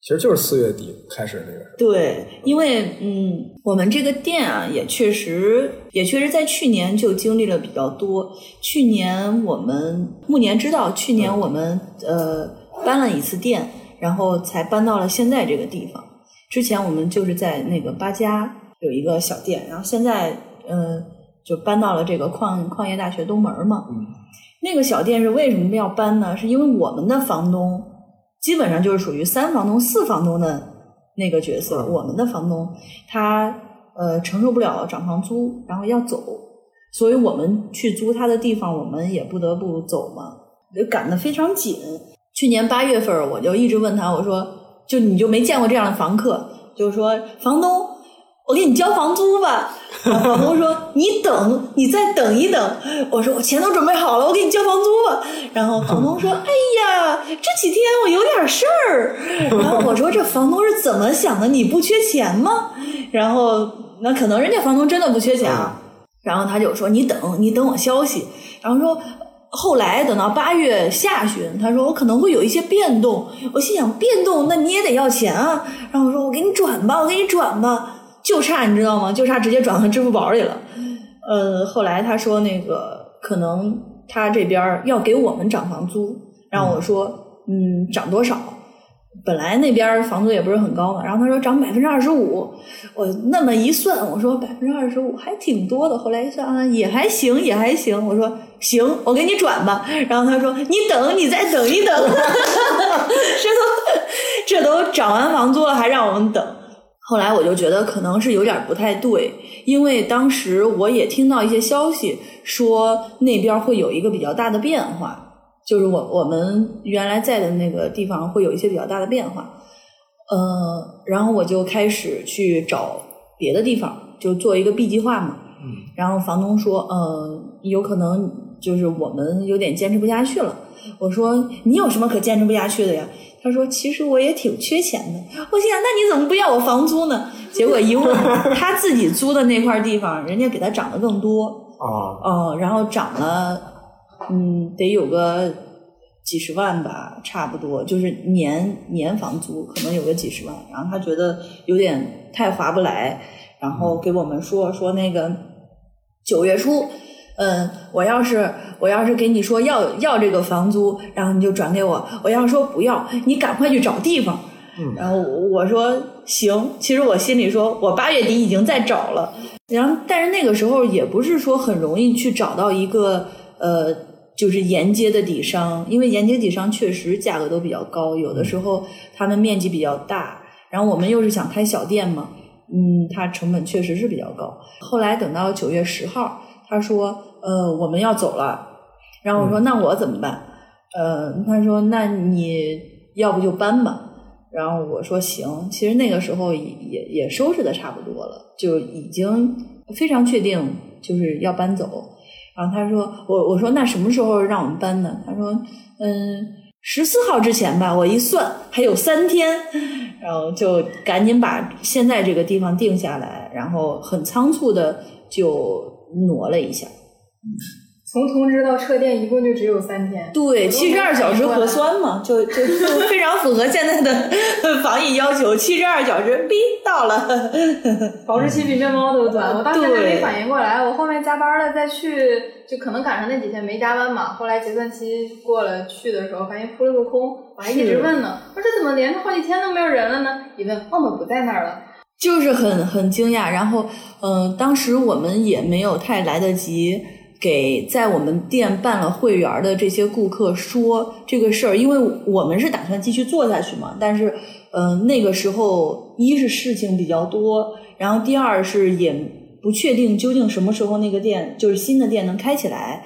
其实就是四月底开始这个。对，因为嗯，我们这个店啊，也确实也确实在去年就经历了比较多。去年我们暮年知道，去年我们呃搬了一次店，然后才搬到了现在这个地方。之前我们就是在那个八家有一个小店，然后现在呃就搬到了这个矿矿业大学东门嘛。嗯那个小店是为什么要搬呢？是因为我们的房东基本上就是属于三房东、四房东的那个角色。嗯我们的房东他呃承受不了涨房租，然后要走，所以我们去租他的地方，我们也不得不走嘛，就赶得非常紧。去年八月份，我就一直问他，我说，就你就没见过这样的房客，就是说房东，我给你交房租吧。房东说：“你等，你再等一等。”我说：“我钱都准备好了，我给你交房租吧。”然后房东说：“哎呀，这几天我有点事儿。”然后我说：“这房东是怎么想的？你不缺钱吗？”然后那可能人家房东真的不缺钱啊。然后他就说：“你等，你等我消息。”然后说。后来等到八月下旬，他说我可能会有一些变动。我心想变动，那你也得要钱啊。然后我说我给你转吧，我给你转吧。就差你知道吗？就差直接转到支付宝里了。呃，后来他说那个可能他这边要给我们涨房租，然后我说嗯涨多少？本来那边房租也不是很高嘛，然后他说涨百分之二十五，我那么一算，我说百分之二十五还挺多的。后来一算啊，也还行，也还行。我说行，我给你转吧。然后他说你等，你再等一等。这都这都涨完房租了，还让我们等。后来我就觉得可能是有点不太对，因为当时我也听到一些消息说那边会有一个比较大的变化，就是我我们原来在的那个地方会有一些比较大的变化，呃，然后我就开始去找别的地方，就做一个 B 计划嘛。嗯。然后房东说，呃，有可能就是我们有点坚持不下去了。我说你有什么可坚持不下去的呀？他说其实我也挺缺钱的。我心想那你怎么不要我房租呢？结果一问，他自己租的那块地方，人家给他涨得更多。啊，哦，然后涨了，嗯，得有个几十万吧，差不多就是年年房租可能有个几十万，然后他觉得有点太划不来，然后给我们说说那个九月初。嗯，我要是我要是给你说要要这个房租，然后你就转给我；我要说不要，你赶快去找地方。嗯，然后我说行。其实我心里说，我八月底已经在找了。然后，但是那个时候也不是说很容易去找到一个呃，就是沿街的底商，因为沿街底商确实价格都比较高，有的时候他们面积比较大，然后我们又是想开小店嘛，嗯，它成本确实是比较高。后来等到九月十号，他说。呃，我们要走了，然后我说那我怎么办？呃，他说那你要不就搬吧。然后我说行。其实那个时候也也也收拾的差不多了，就已经非常确定就是要搬走。然后他说我我说那什么时候让我们搬呢？他说嗯十四号之前吧。我一算还有三天，然后就赶紧把现在这个地方定下来，然后很仓促的就挪了一下。从通知到撤店一共就只有三天，对，七十二小时核酸嘛，就就就 非常符合现在的 防疫要求，七十二小时，哔到了，保质期比面包都短。我当时还没反应过来，我后面加班了再去，就可能赶上那几天没加班嘛。后来结算期过了去的时候，发现扑了个空，我还一直问呢，我说这怎么连着好几天都没有人了呢？一问，澳门不在那儿了，就是很很惊讶。然后，嗯，当时我们也没有太来得及。给在我们店办了会员的这些顾客说这个事儿，因为我们是打算继续做下去嘛。但是，嗯，那个时候一是事情比较多，然后第二是也不确定究竟什么时候那个店就是新的店能开起来。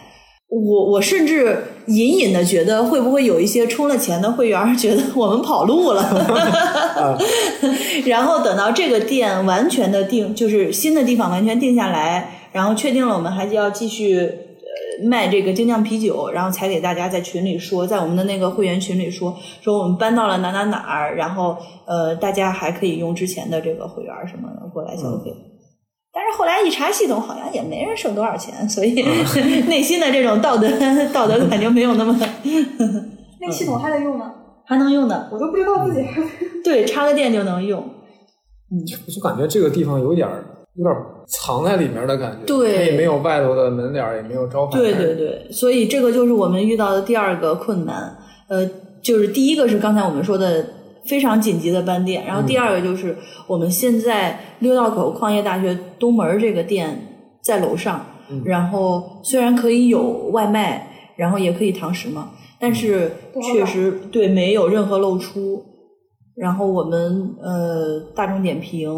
我我甚至隐隐的觉得会不会有一些充了钱的会员觉得我们跑路了，然后等到这个店完全的定，就是新的地方完全定下来。然后确定了，我们还是要继续呃卖这个精酿啤酒，然后才给大家在群里说，在我们的那个会员群里说，说我们搬到了哪哪哪儿，然后呃大家还可以用之前的这个会员什么的过来消费。但是后来一查系统，好像也没人剩多少钱，所以 内心的这种道德道德感就没有那么。那系统还得用吗？还能用的，我都不知道自己。对，插个电就能用。嗯，我就感觉这个地方有点儿。有点藏在里面的感觉，对，也没有外头的门脸也没有招牌。对对对，所以这个就是我们遇到的第二个困难。呃，就是第一个是刚才我们说的非常紧急的搬店，然后第二个就是我们现在六道口矿业大学东门这个店在楼上，然后虽然可以有外卖，然后也可以堂食嘛，但是确实对没有任何露出。然后我们呃大众点评。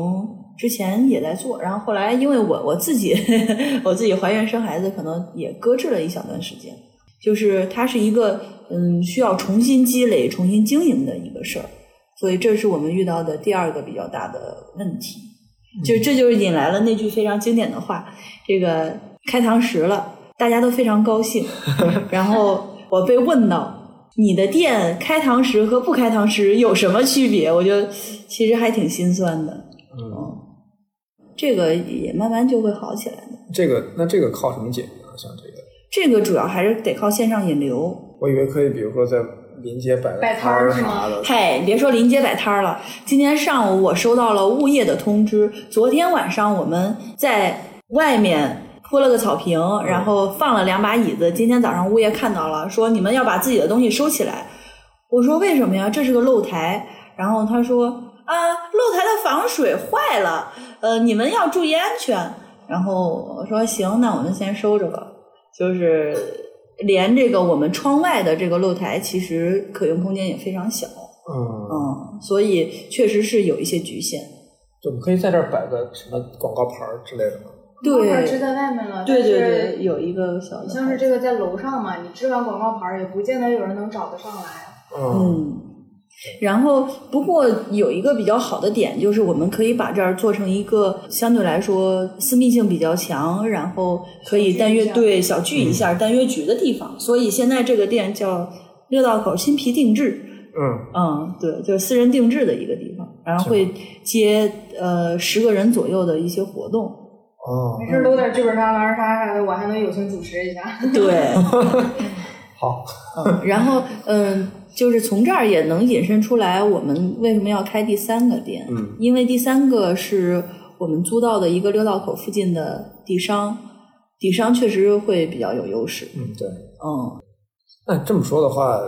之前也在做，然后后来因为我我自己 我自己怀孕生孩子，可能也搁置了一小段时间。就是它是一个嗯需要重新积累、重新经营的一个事儿，所以这是我们遇到的第二个比较大的问题。就这就是引来了那句非常经典的话：这个开堂食了，大家都非常高兴。然后我被问到你的店开堂食和不开堂食有什么区别，我就其实还挺心酸的。嗯。这个也慢慢就会好起来的。这个那这个靠什么解决啊？像这个，这个主要还是得靠线上引流。我以为可以，比如说在临街摆摆摊儿啥的。嘿，别说临街摆摊儿了，今天上午我收到了物业的通知，昨天晚上我们在外面铺了个草坪，然后放了两把椅子。今天早上物业看到了，说你们要把自己的东西收起来。我说为什么呀？这是个露台。然后他说。啊，露台的防水坏了，呃，你们要注意安全。然后我说行，那我们先收着吧。就是连这个我们窗外的这个露台，其实可用空间也非常小。嗯嗯，所以确实是有一些局限。就可以在这儿摆个什么广告牌之类的吗？对，支在外面了。对对对，有一个小。你像是这个在楼上嘛，你支完广告牌，也不见得有人能找得上来。嗯。然后，不过有一个比较好的点，就是我们可以把这儿做成一个相对来说私密性比较强，然后可以单约对小聚一下、单约局的地方。所以现在这个店叫六道口新皮定制。嗯嗯，对，就是私人定制的一个地方，然后会接呃十个人左右的一些活动。哦，没事搂点剧本杀、狼人杀啥的，我还能友情主持一下。对。好，嗯，然后嗯，就是从这儿也能引申出来，我们为什么要开第三个店？嗯，因为第三个是我们租到的一个六道口附近的地商，地商确实会比较有优势。嗯，对，嗯，那这么说的话，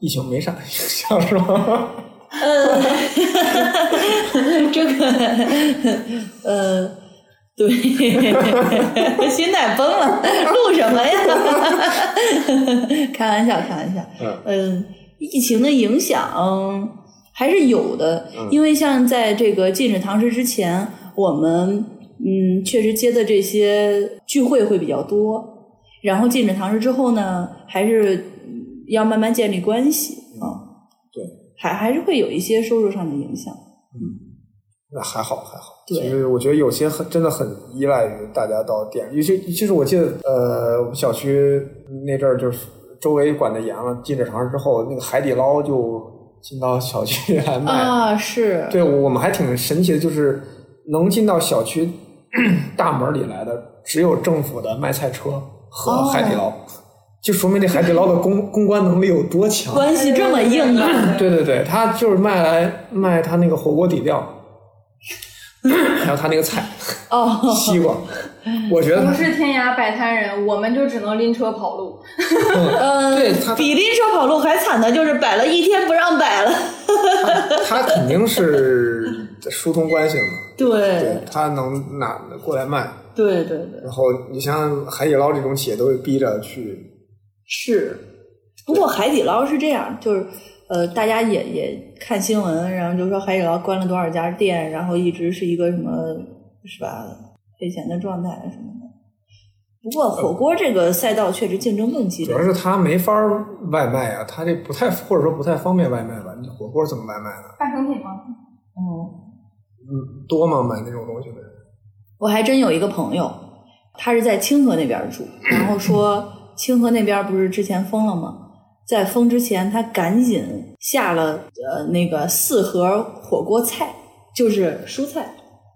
疫情没啥影响是吗？呃，这个，呃，对，心态崩了，录什么呀？开玩笑，开玩笑。嗯嗯，疫情的影响还是有的，因为像在这个禁止堂食之前，我们嗯确实接的这些聚会会比较多，然后禁止堂食之后呢，还是要慢慢建立关系。啊。对，还还是会有一些收入上的影响。嗯。那还好还好，对。其实我觉得有些很真的很依赖于大家到店，尤其其实我记得呃，我们小区那阵儿就是周围管的严了，禁止尝试之后，那个海底捞就进到小区来卖。啊，是，对，我们还挺神奇的，就是能进到小区大门里来的，只有政府的卖菜车和海底捞，就说明这海底捞的公 公关能力有多强。关系这么硬啊！对对对，他就是卖来卖他那个火锅底料，还有他那个菜哦，西瓜，我觉得不是天涯摆摊人，我们就只能拎车跑路。嗯，对 他比拎车跑路还惨的就是摆了一天不让摆了。他肯定是疏通关系嘛，对对他能拿过来卖，对对对，然后你像海底捞这种企业都会逼着去，是。不过海底捞是这样，就是呃，大家也也看新闻，然后就说海底捞关了多少家店，然后一直是一个什么是吧赔钱的状态什么的。不过火锅这个赛道确实竞争更激烈主要，是他没法外卖啊，他这不太或者说不太方便外卖吧？你火锅怎么外卖呢？半成品吗？嗯。嗯，多吗？买那种东西的人？我还真有一个朋友，他是在清河那边住，然后说清河那边不是之前封了吗？在封之前，他赶紧下了呃那个四盒火锅菜，就是蔬菜，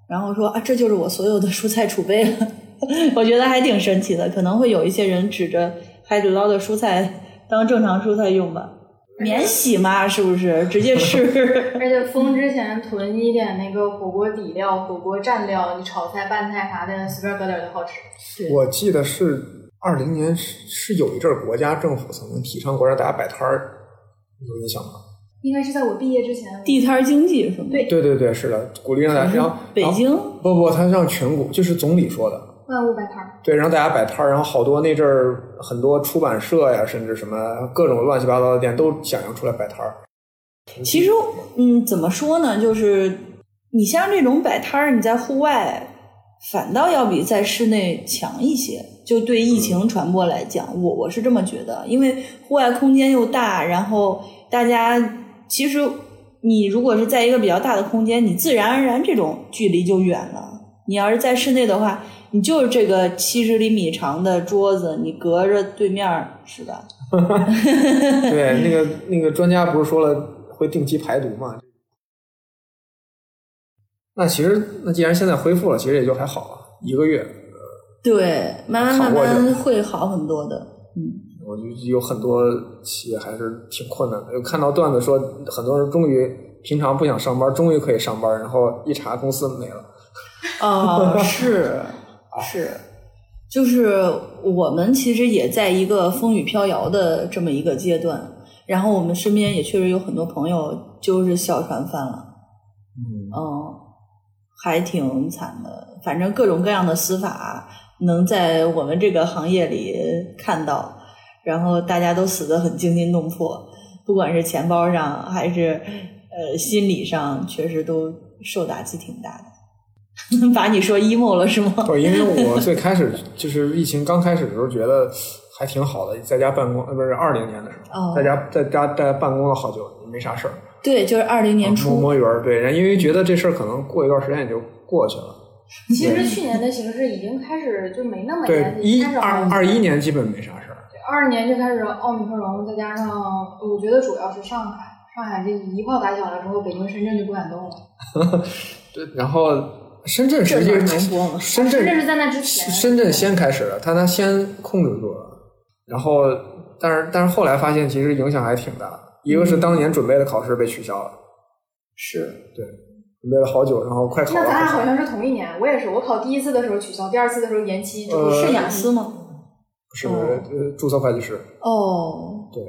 然后说啊，这就是我所有的蔬菜储备了。我觉得还挺神奇的，可能会有一些人指着海底捞的蔬菜当正常蔬菜用吧，免洗嘛，是不是？直接吃。而且封之前囤一点那个火锅底料、火锅蘸料，你炒菜、拌菜啥的，随便搁点儿就好吃。是我记得是二零年是是有一阵儿国家政府曾经提倡过让大家摆摊儿，有印象吗？应该是在我毕业之前。地摊经济是吗？对对对对，是的，鼓励让大家，然后北京后不不，他让全国，就是总理说的，万物摆摊儿。对，让大家摆摊儿，然后好多那阵儿很多出版社呀，甚至什么各种乱七八糟的店都响应出来摆摊儿。其实，嗯，怎么说呢？就是你像这种摆摊儿，你在户外反倒要比在室内强一些。就对疫情传播来讲，我我是这么觉得，因为户外空间又大，然后大家其实你如果是在一个比较大的空间，你自然而然这种距离就远了。你要是在室内的话，你就是这个七十厘米长的桌子，你隔着对面儿是吧？对，那个 那个专家不是说了会定期排毒嘛？那其实那既然现在恢复了，其实也就还好了，一个月。对，慢慢慢慢会好很多的。嗯，我就有很多企业还是挺困难的。有看到段子说，很多人终于平常不想上班，终于可以上班，然后一查公司没了。哦，是 是，就是我们其实也在一个风雨飘摇的这么一个阶段，然后我们身边也确实有很多朋友就是小船翻了，嗯，嗯，还挺惨的。反正各种各样的死法能在我们这个行业里看到，然后大家都死得很惊心动魄，不管是钱包上还是呃心理上，确实都受打击挺大的。把你说 emo 了是吗？不是，因为我 最开始就是疫情刚开始的时候，觉得还挺好的，在家办公，呃，不是二零年的时候，哦在家在家在家办公了好久，没啥事儿，对，就是二零年摸初。摸鱼儿，对，然后因为觉得这事儿可能过一段时间也就过去了。其实去年的形势已经开始就没那么对严，一二二一年基本没啥事儿。二二年就开始奥密克戎，再加上我觉得主要是上海，上海这一炮打响了之后，北京、深圳就不敢动了。对，然后深圳实际这哪能播吗深圳深圳是在那之前深圳先开始的，他他先控制住了，然后但是但是后来发现其实影响还挺大，一个是当年准备的考试被取消了，是对，准备了好久，然后快考了。那咱俩好像是同一年，我也是，我考第一次的时候取消，第二次的时候延期，呃是雅思吗？不是呃注册会计师，哦，对。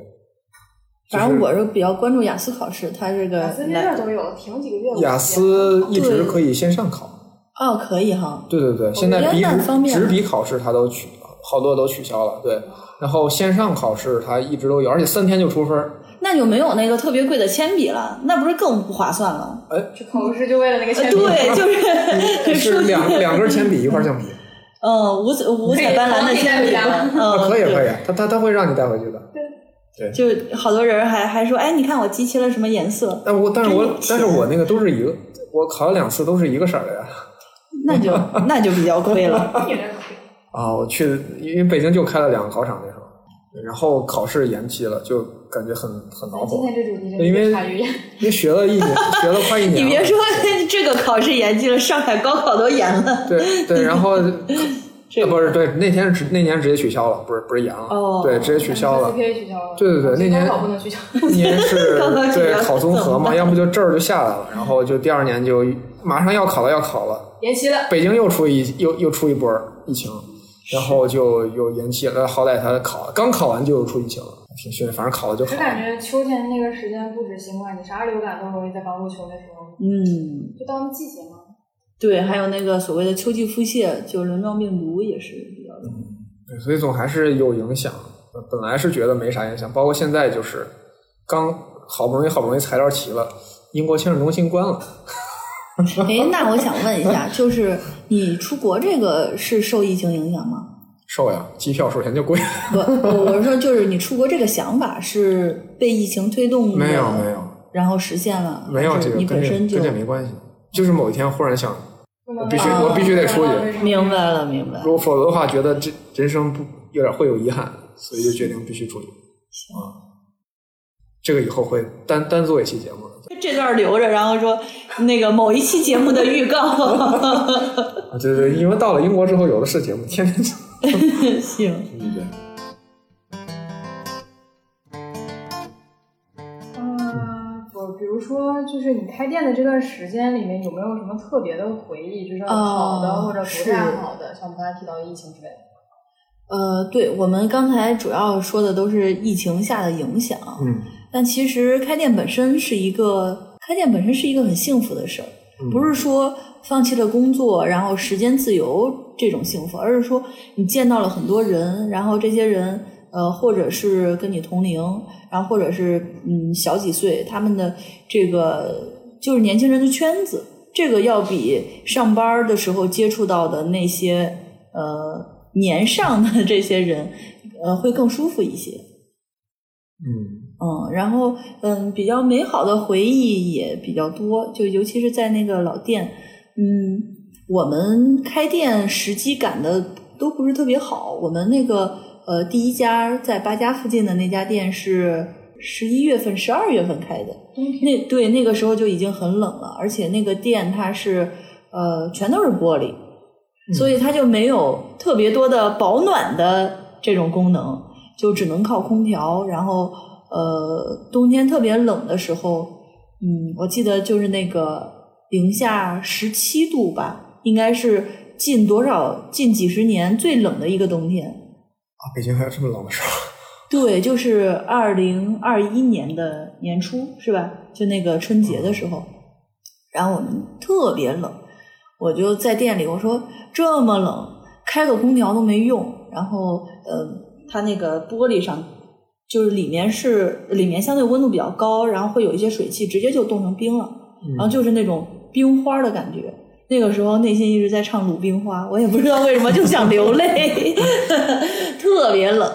反正我是比较关注雅思考试，它这个雅思那边都有，停几个月。雅思一直可以线上考。哦，可以哈。对对对，现在笔纸纸笔考试它都取，好多都取消了。对，然后线上考试它一直都有，而且三天就出分。那就没有那个特别贵的铅笔了，那不是更不划算了？哎，去考试就为了那个铅笔？对，就是是两 两根铅笔一块橡皮。嗯，五彩五彩斑斓的铅笔。嗯，可以可以，他他他会让你带回去的。对。对，就好多人还还说，哎，你看我集齐了什么颜色？但我但是我但是我那个都是一个，我考了两次都是一个色的呀。那就那就比较亏了。啊，我去，因为北京就开了两个考场那时候，然后考试延期了，就感觉很很恼火。今天这主题因为因为学了一年，学了快一 年。你别说这个考试延期了，上海高考都延了。对对，然后。这不是对，那天直那年直接取消了，不是不是延了，对，直接取消了。取消了。对对对，那年。那年是对考综合嘛，要不就证儿就下来了，然后就第二年就马上要考了，要考了，延期了。北京又出一又又出一波疫情，然后就又延期了。好歹他考刚考完就出疫情了，挺幸运，反正考了就好。就感觉秋天那个时间不止新冠，你啥流感都容易在刚入秋的时候。嗯。就到那季节嘛。对，还有那个所谓的秋季腹泻，就轮状病毒也是比较容易。对，所以总还是有影响。本来是觉得没啥影响，包括现在就是刚好不容易好不容易材料齐了，英国签证中心关了。哎，那我想问一下，就是你出国这个是受疫情影响吗？受呀，机票首先就贵。不，我是说，就是你出国这个想法是被疫情推动的，没有没有，然后实现了，没有这个，你本身就跟这没关系，就是某一天忽然想。我必须，我必须得出去。明白了，明白。如果否则的话，觉得这人生不有点会有遗憾，所以就决定必须出去。行，这个以后会单单做一期节目。这段留着，然后说那个某一期节目的预告。啊，对对，因为到了英国之后，有的是节目，天天。行。对。说，就是你开店的这段时间里面，有没有什么特别的回忆？就是好的或者不太好的，像我们刚才提到疫情之类的。呃，对，我们刚才主要说的都是疫情下的影响。嗯。但其实开店本身是一个，开店本身是一个很幸福的事儿，不是说放弃了工作，然后时间自由这种幸福，而是说你见到了很多人，然后这些人。呃，或者是跟你同龄，然后或者是嗯小几岁，他们的这个就是年轻人的圈子，这个要比上班的时候接触到的那些呃年上的这些人呃会更舒服一些。嗯嗯，然后嗯比较美好的回忆也比较多，就尤其是在那个老店，嗯，我们开店时机赶的都不是特别好，我们那个。呃，第一家在八家附近的那家店是十一月份、十二月份开的，那对那个时候就已经很冷了，而且那个店它是呃全都是玻璃，所以它就没有特别多的保暖的这种功能，就只能靠空调。然后呃，冬天特别冷的时候，嗯，我记得就是那个零下十七度吧，应该是近多少近几十年最冷的一个冬天。啊，北京还有这么冷的时候？对，就是二零二一年的年初，是吧？就那个春节的时候，然后我们特别冷，我就在店里，我说这么冷，开个空调都没用。然后，呃，它那个玻璃上，就是里面是里面相对温度比较高，然后会有一些水汽，直接就冻成冰了，然后就是那种冰花的感觉。那个时候内心一直在唱《鲁冰花》，我也不知道为什么就想流泪，特别冷。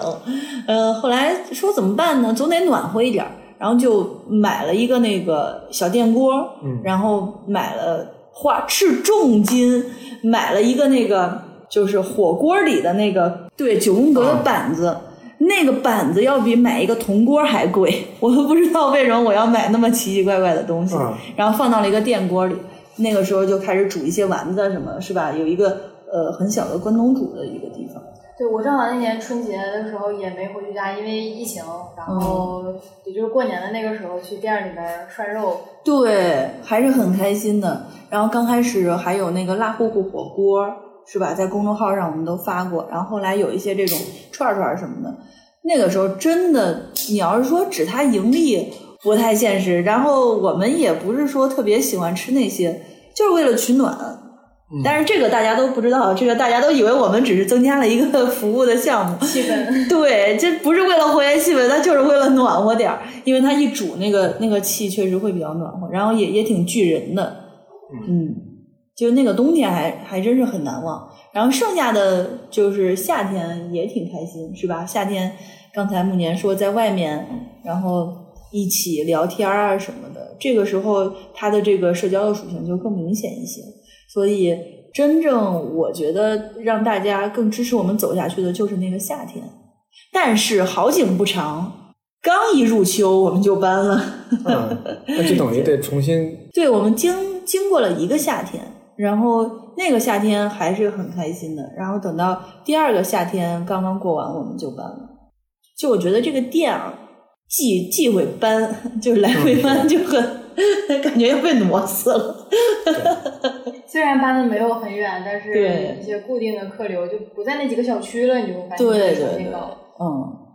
呃，后来说怎么办呢？总得暖和一点然后就买了一个那个小电锅，然后买了花斥重金买了一个那个就是火锅里的那个对九宫格的板子，那个板子要比买一个铜锅还贵，我都不知道为什么我要买那么奇奇怪怪的东西，然后放到了一个电锅里。那个时候就开始煮一些丸子什么，是吧？有一个呃很小的关东煮的一个地方。对我正好那年春节的时候也没回去家，因为疫情，然后也就是过年的那个时候去店里边涮肉。对，还是很开心的。然后刚开始还有那个辣乎乎火锅，是吧？在公众号上我们都发过。然后后来有一些这种串串什么的，那个时候真的，你要是说指它盈利，不太现实。然后我们也不是说特别喜欢吃那些，就是为了取暖。但是这个大家都不知道，这个大家都以为我们只是增加了一个 服务的项目，气氛。对，这不是为了活跃气氛，它就是为了暖和点儿，因为它一煮那个那个气确实会比较暖和，然后也也挺聚人的。嗯，就那个冬天还还真是很难忘，然后剩下的就是夏天也挺开心，是吧？夏天刚才慕年说在外面，然后一起聊天啊什么的，这个时候他的这个社交的属性就更明显一些。所以，真正我觉得让大家更支持我们走下去的，就是那个夏天。但是好景不长，刚一入秋，我们就搬了。那就等于 得重新。对，我们经经过了一个夏天，然后那个夏天还是很开心的。然后等到第二个夏天刚刚过完，我们就搬了。就我觉得这个店啊，既既会搬，就是来回搬就很 感觉要被挪死了。虽然搬的没有很远，但是一些固定的客流就不在那几个小区了，你就会发现对对对，嗯，我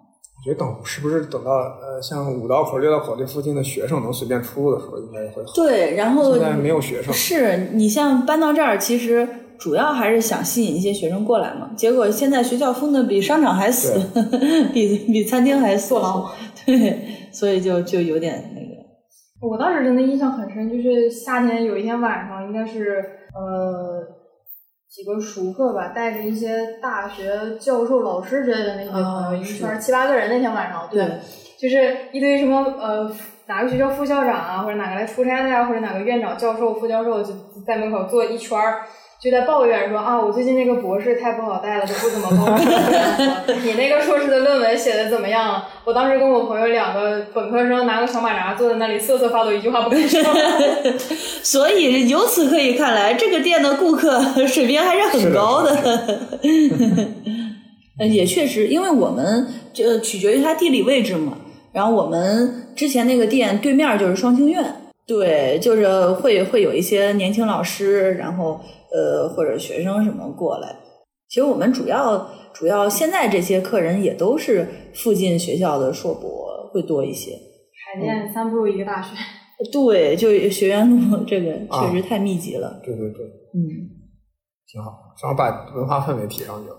觉得等是不是等到呃像五道口、六道口这附近的学生能随便出入的时候，应该会好。对，然后现在没有学生。是你像搬到这儿，其实主要还是想吸引一些学生过来嘛。结果现在学校封的比商场还死，比 比餐厅还死，对，所以就就有点那个。我当时真的印象很深，就是夏天有一天晚上，应该是呃几个熟客吧，带着一些大学教授、老师之类的那些朋友，一圈七八个人。那天晚上，对，就是一堆什么呃哪个学校副校长啊，或者哪个来出差的呀，或者哪个院长、教授、副教授就在门口坐一圈儿。就在抱怨说啊，我最近那个博士太不好带了，都不怎么报。你那个硕士的论文写的怎么样？我当时跟我朋友两个本科生拿个小马扎坐在那里瑟瑟发抖，一句话不敢说。所以由此可以看来，这个店的顾客水平还是很高的。也确实，因为我们这取决于它地理位置嘛。然后我们之前那个店对面就是双清苑，对，就是会会有一些年轻老师，然后。呃，或者学生什么过来，其实我们主要主要现在这些客人也都是附近学校的硕博会多一些。海淀三不如一个大学。对，就学院路这个确实太密集了。对对对，嗯，挺好，正好把文化氛围提上去了。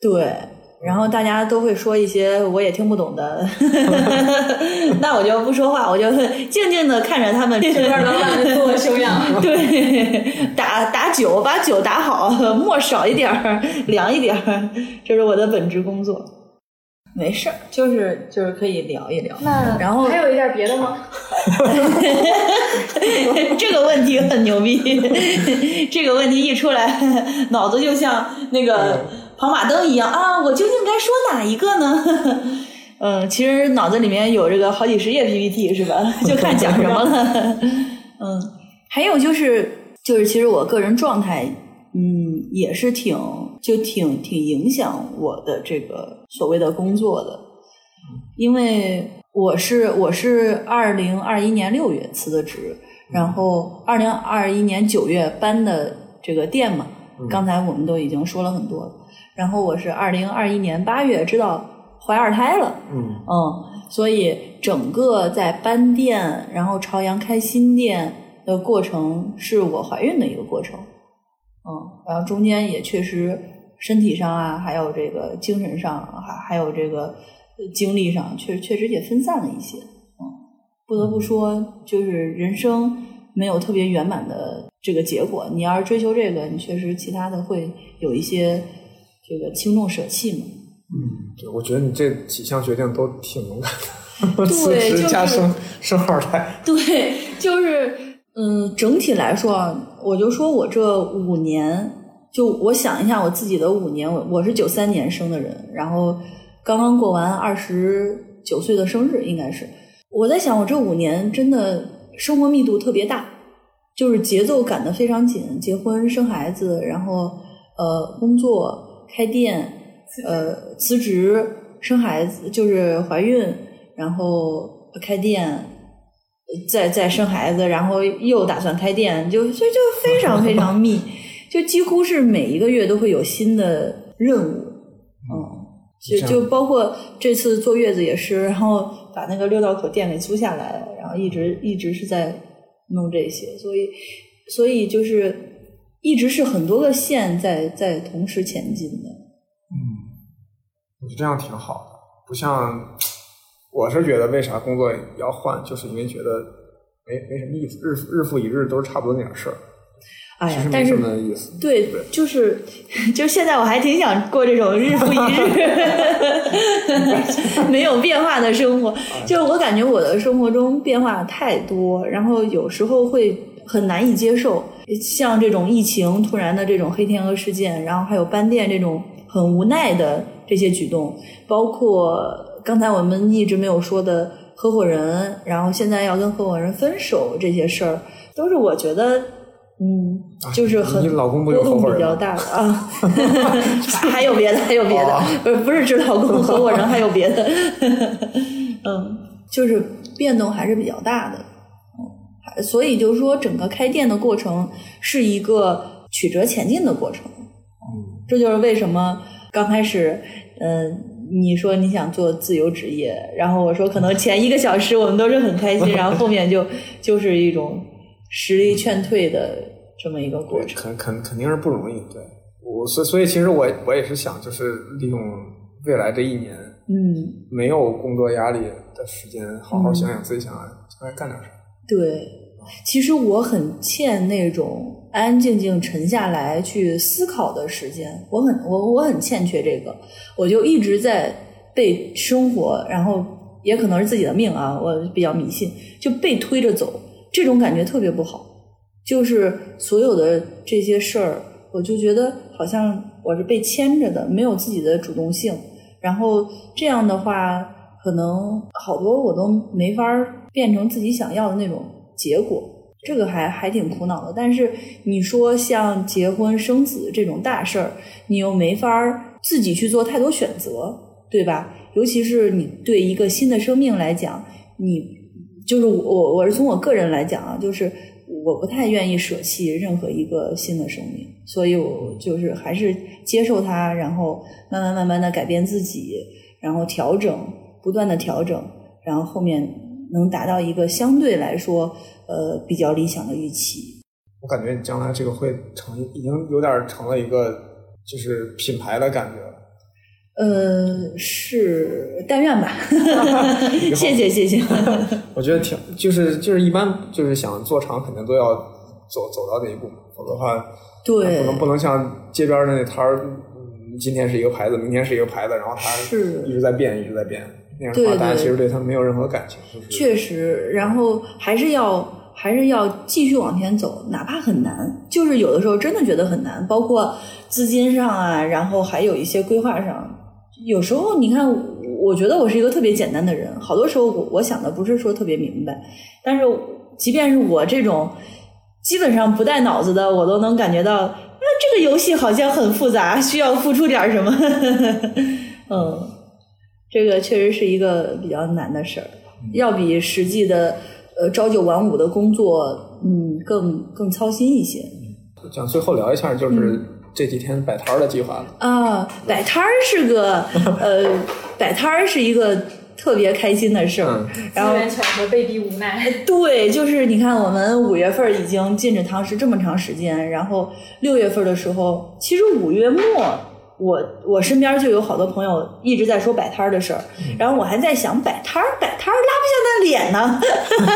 对。然后大家都会说一些我也听不懂的，那我就不说话，我就静静的看着他们。这边老板的自我修养。对，打打酒，把酒打好，沫少一点儿，凉一点儿，这是我的本职工作。没事儿，就是就是可以聊一聊。那然后还有一点别的吗？这个问题很牛逼，这个问题一出来，脑子就像那个。跑马灯一样啊！我究竟该说哪一个呢？嗯，其实脑子里面有这个好几十页 PPT 是吧？就看讲什么了。嗯，还有就是，就是其实我个人状态，嗯，也是挺就挺挺影响我的这个所谓的工作的，因为我是我是二零二一年六月辞的职，然后二零二一年九月搬的这个店嘛，刚才我们都已经说了很多了。然后我是二零二一年八月知道怀二胎了，嗯嗯，所以整个在搬店，然后朝阳开新店的过程是我怀孕的一个过程，嗯，然后中间也确实身体上啊，还有这个精神上，还还有这个精力上，确确实也分散了一些，嗯，不得不说，就是人生没有特别圆满的这个结果。你要是追求这个，你确实其他的会有一些。这个轻重舍弃嘛？嗯，对，我觉得你这几项决定都挺勇敢的，辞职加生生二胎。对，就是嗯，整体来说啊，我就说我这五年，就我想一下我自己的五年，我我是九三年生的人，然后刚刚过完二十九岁的生日，应该是我在想，我这五年真的生活密度特别大，就是节奏赶得非常紧，结婚生孩子，然后呃工作。开店，呃辞职、生孩子，就是怀孕，然后开店，再再生孩子，然后又打算开店，就就就非常非常密，就几乎是每一个月都会有新的任务，嗯，就就包括这次坐月子也是，然后把那个六道口店给租下来，然后一直一直是在弄这些，所以所以就是一直是很多个线在在同时前进的。嗯，我觉得这样挺好的，不像我是觉得为啥工作要换，就是因为觉得没没什么意思，日日复一日都是差不多那点事儿。哎呀，但是意思对，就是就现在我还挺想过这种日复一日 没有变化的生活。就是我感觉我的生活中变化太多，然后有时候会很难以接受。像这种疫情突然的这种黑天鹅事件，然后还有班店这种很无奈的这些举动，包括刚才我们一直没有说的合伙人，然后现在要跟合伙人分手这些事儿，都是我觉得。嗯，就是很波动比较大的啊，还有别的，还有别的，不是不是指老公合伙人，还有别的，嗯，就是变动还是比较大的，嗯，所以就是说，整个开店的过程是一个曲折前进的过程，嗯，这就是为什么刚开始，嗯，你说你想做自由职业，然后我说可能前一个小时我们都是很开心，然后后面就 就是一种实力劝退的。这么一个过程，肯肯肯定是不容易。对我，所所以其实我我也是想，就是利用未来这一年，嗯，没有工作压力的时间，好好想想自己想将来干点啥。对，其实我很欠那种安安静静沉下来去思考的时间，我很我我很欠缺这个，我就一直在被生活，然后也可能是自己的命啊，我比较迷信，就被推着走，这种感觉特别不好。就是所有的这些事儿，我就觉得好像我是被牵着的，没有自己的主动性。然后这样的话，可能好多我都没法变成自己想要的那种结果，这个还还挺苦恼的。但是你说像结婚生子这种大事儿，你又没法自己去做太多选择，对吧？尤其是你对一个新的生命来讲，你就是我，我是从我个人来讲啊，就是。我不太愿意舍弃任何一个新的生命，所以我就是还是接受它，然后慢慢慢慢的改变自己，然后调整，不断的调整，然后后面能达到一个相对来说呃比较理想的预期。我感觉你将来这个会成，已经有点成了一个就是品牌的感觉。呃，是，但愿吧。谢谢，谢谢。我觉得挺，就是就是一般就是想做长，肯定都要走走到那一步，否则的话，对，不能不能像街边的那摊儿，今天是一个牌子，明天是一个牌子，然后它一直在变，一直在变，那样的话，大家其实对他没有任何感情。确实，然后还是要还是要继续往前走，哪怕很难，就是有的时候真的觉得很难，包括资金上啊，然后还有一些规划上。有时候你看，我觉得我是一个特别简单的人。好多时候我我想的不是说特别明白，但是即便是我这种基本上不带脑子的，我都能感觉到，那这个游戏好像很复杂，需要付出点什么。嗯，这个确实是一个比较难的事儿，要比实际的呃朝九晚五的工作，嗯，更更操心一些。想最后聊一下，就是。这几天摆摊儿的计划啊，摆摊儿是个呃，摆摊儿是一个特别开心的事儿。然后巧合被逼无奈。对，就是你看，我们五月份已经禁止堂食这么长时间，然后六月份的时候，其实五月末，我我身边就有好多朋友一直在说摆摊儿的事儿，然后我还在想摆摊儿，摆摊儿拉不下那脸呢。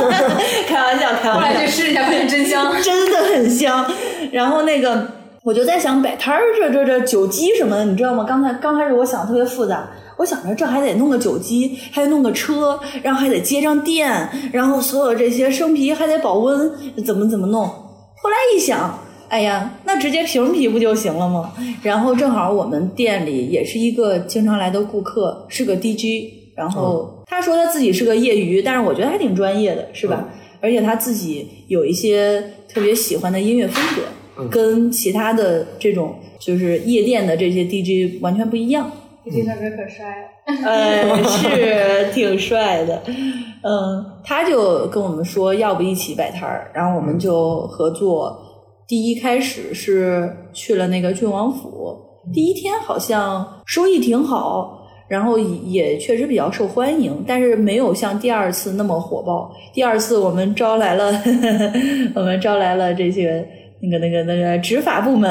开玩笑，开玩笑。后来去试一下，发现真香，真的很香。然后那个。我就在想摆摊儿，这这这酒鸡什么的，你知道吗？刚才刚开始我想特别复杂，我想着这还得弄个酒鸡，还得弄个车，然后还得接上电，然后所有这些生啤还得保温，怎么怎么弄？后来一想，哎呀，那直接瓶啤不就行了吗？然后正好我们店里也是一个经常来的顾客，是个 DJ，然后他说他自己是个业余，但是我觉得还挺专业的，是吧？而且他自己有一些特别喜欢的音乐风格。跟其他的这种就是夜店的这些 DJ 完全不一样，这小哥可帅了。呃，是挺帅的。嗯，他就跟我们说，要不一起摆摊儿，然后我们就合作。第一开始是去了那个郡王府，第一天好像收益挺好。然后也确实比较受欢迎，但是没有像第二次那么火爆。第二次我们招来了，我们招来了这些那个那个那个执法部门，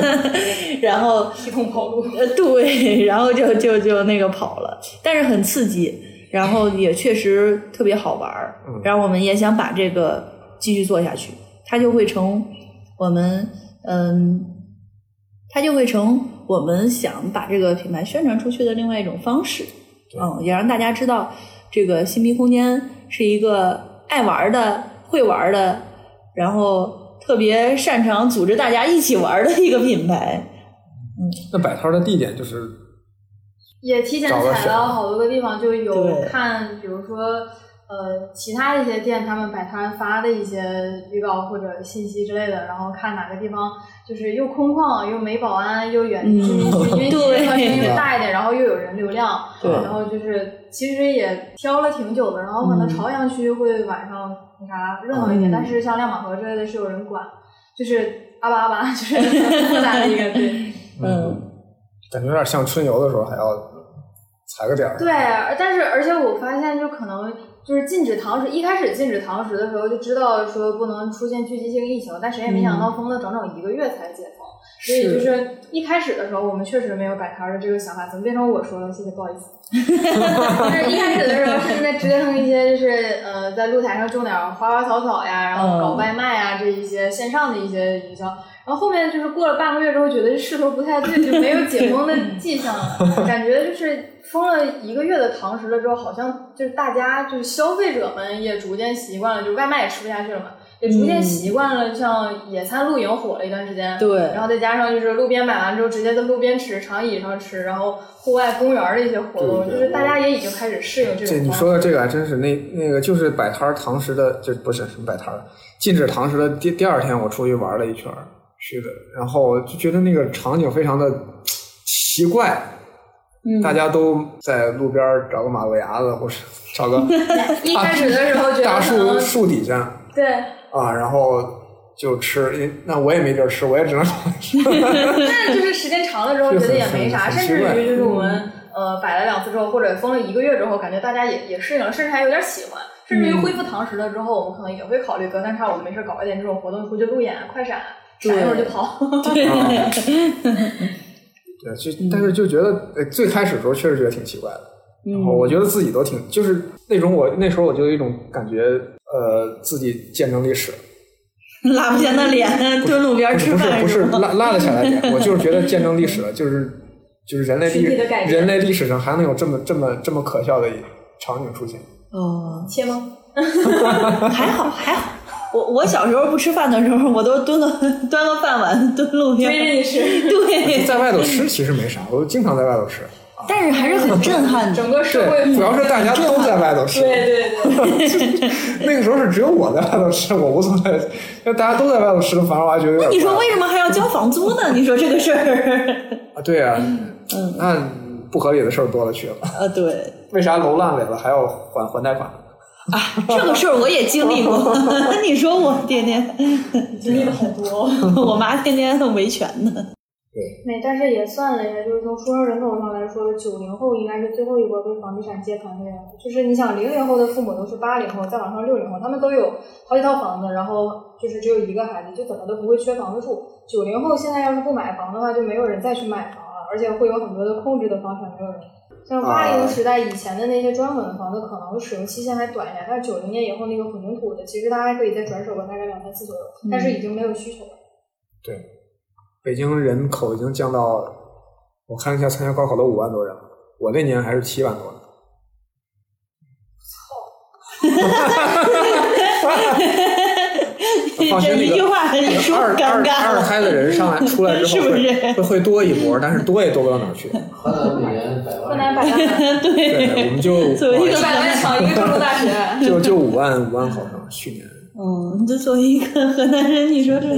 然后提桶跑路。呃，对，然后就就就那个跑了，但是很刺激，然后也确实特别好玩儿。然后我们也想把这个继续做下去，它就会成我们嗯，它就会成。我们想把这个品牌宣传出去的另外一种方式，嗯，也让大家知道这个新币空间是一个爱玩的、会玩的，然后特别擅长组织大家一起玩的一个品牌。嗯，那摆摊的地点就是也提前踩到好多个地方，就有看，比如说呃，其他一些店他们摆摊发的一些预告或者信息之类的，然后看哪个地方。就是又空旷又没保安又远离居民区，因为集合声音大一点，然后又有人流量，然后就是其实也挑了挺久的，然后可能朝阳区会晚上那啥热闹一点，但是像亮马河之类的是有人管，就是阿巴阿巴，就是 复杂的一个对，嗯，感觉有点像春游的时候还要踩个点儿，对，但是而且我发现就可能。就是禁止堂食，一开始禁止堂食的时候就知道说不能出现聚集性疫情，但谁也没想到封了整整一个月才解封，所以就是一开始的时候我们确实没有摆摊的这个想法，怎么变成我说了？谢谢，不好意思。就是一开始的时候是在折腾一些，就是呃在露台上种点花花草草呀，然后搞外卖啊这一些线上的一些营销。然后后面就是过了半个月之后，觉得势头不太对，就没有解封的迹象了。感觉就是封了一个月的堂食了之后，好像就是大家就是消费者们也逐渐习惯了，就外卖也吃不下去了嘛，也逐渐习惯了像野餐露营火了一段时间。对。然后再加上就是路边买完之后直接在路边吃，长椅上吃，然后户外公园的一些活动，就是大家也已经开始适应这种。这你说的这个还真是，那那个就是摆摊堂食的，就不是什么摆摊儿禁止堂食的第第二天，我出去玩了一圈。是的，然后就觉得那个场景非常的奇怪，大家都在路边找个马路牙子，或者找个 一开始的时候觉得大树树底下，对啊，然后就吃，那我也没地儿吃，我也只能吃。那就是时间长了之后觉得也没啥，甚至于就是我们呃摆了两次之后，或者封了一个月之后，感觉大家也也适应了，甚至还有点喜欢，甚至于恢复堂食了之后，我们可能也会考虑隔三差五没事搞一点这种活动，出去路演、快闪。闪一会儿就跑，对，对，就但是就觉得，最开始的时候确实觉得挺奇怪的，然后我觉得自己都挺，就是那种我那时候我就有一种感觉，呃，自己见证历史，拉不下那脸，蹲路边吃饭不是不是拉拉得下来脸，我就是觉得见证历史了，就是就是人类历史人类历史上还能有这么这么这么可笑的场景出现，哦，切吗？还好还好。我我小时候不吃饭的时候，我都蹲个端个饭碗蹲路边。追着你吃。对，在外头吃其实没啥，我经常在外头吃。但是还是很震撼的。整个社会主要是大家都在外头吃。对对对。那个时候是只有我在外头吃，我无所谓。那大家都在外头吃，反而我还觉得。那你说为什么还要交房租呢？你说这个事儿。啊，对啊。嗯。那不合理的事儿多了去了。啊，对。为啥楼烂尾了还要还还贷款？啊，这个事儿我也经历过。你说我天天 经历了很多，我妈天天维权呢。对，那，但是也算了一下，就是从出生人口上来说，九零后应该是最后一波被房地产接盘的人。就是你想，零零后的父母都是八零后，再往上六零后，他们都有好几套房子，然后就是只有一个孩子，就怎么都不会缺房子住。九零后现在要是不买房的话，就没有人再去买房了，而且会有很多的控制的房产没有人。像八零时代以前的那些砖混的房子，可能使用期限还短一点，但是九零年以后那个混凝土的，其实它还可以再转手个大概两三次左右，但是已经没有需求了。对，北京人口已经降到，我看一下参加高考的五万多人，我那年还是七万多呢。操！这一句话很说尴尬。二胎的人上来出来之后会会会多一波，但是多也多不到哪儿去。河南每年百万，河南百万，对，我们就一个百万考一个高中大学，就就五万五万考生，去年嗯，这作为一个河南人，你说这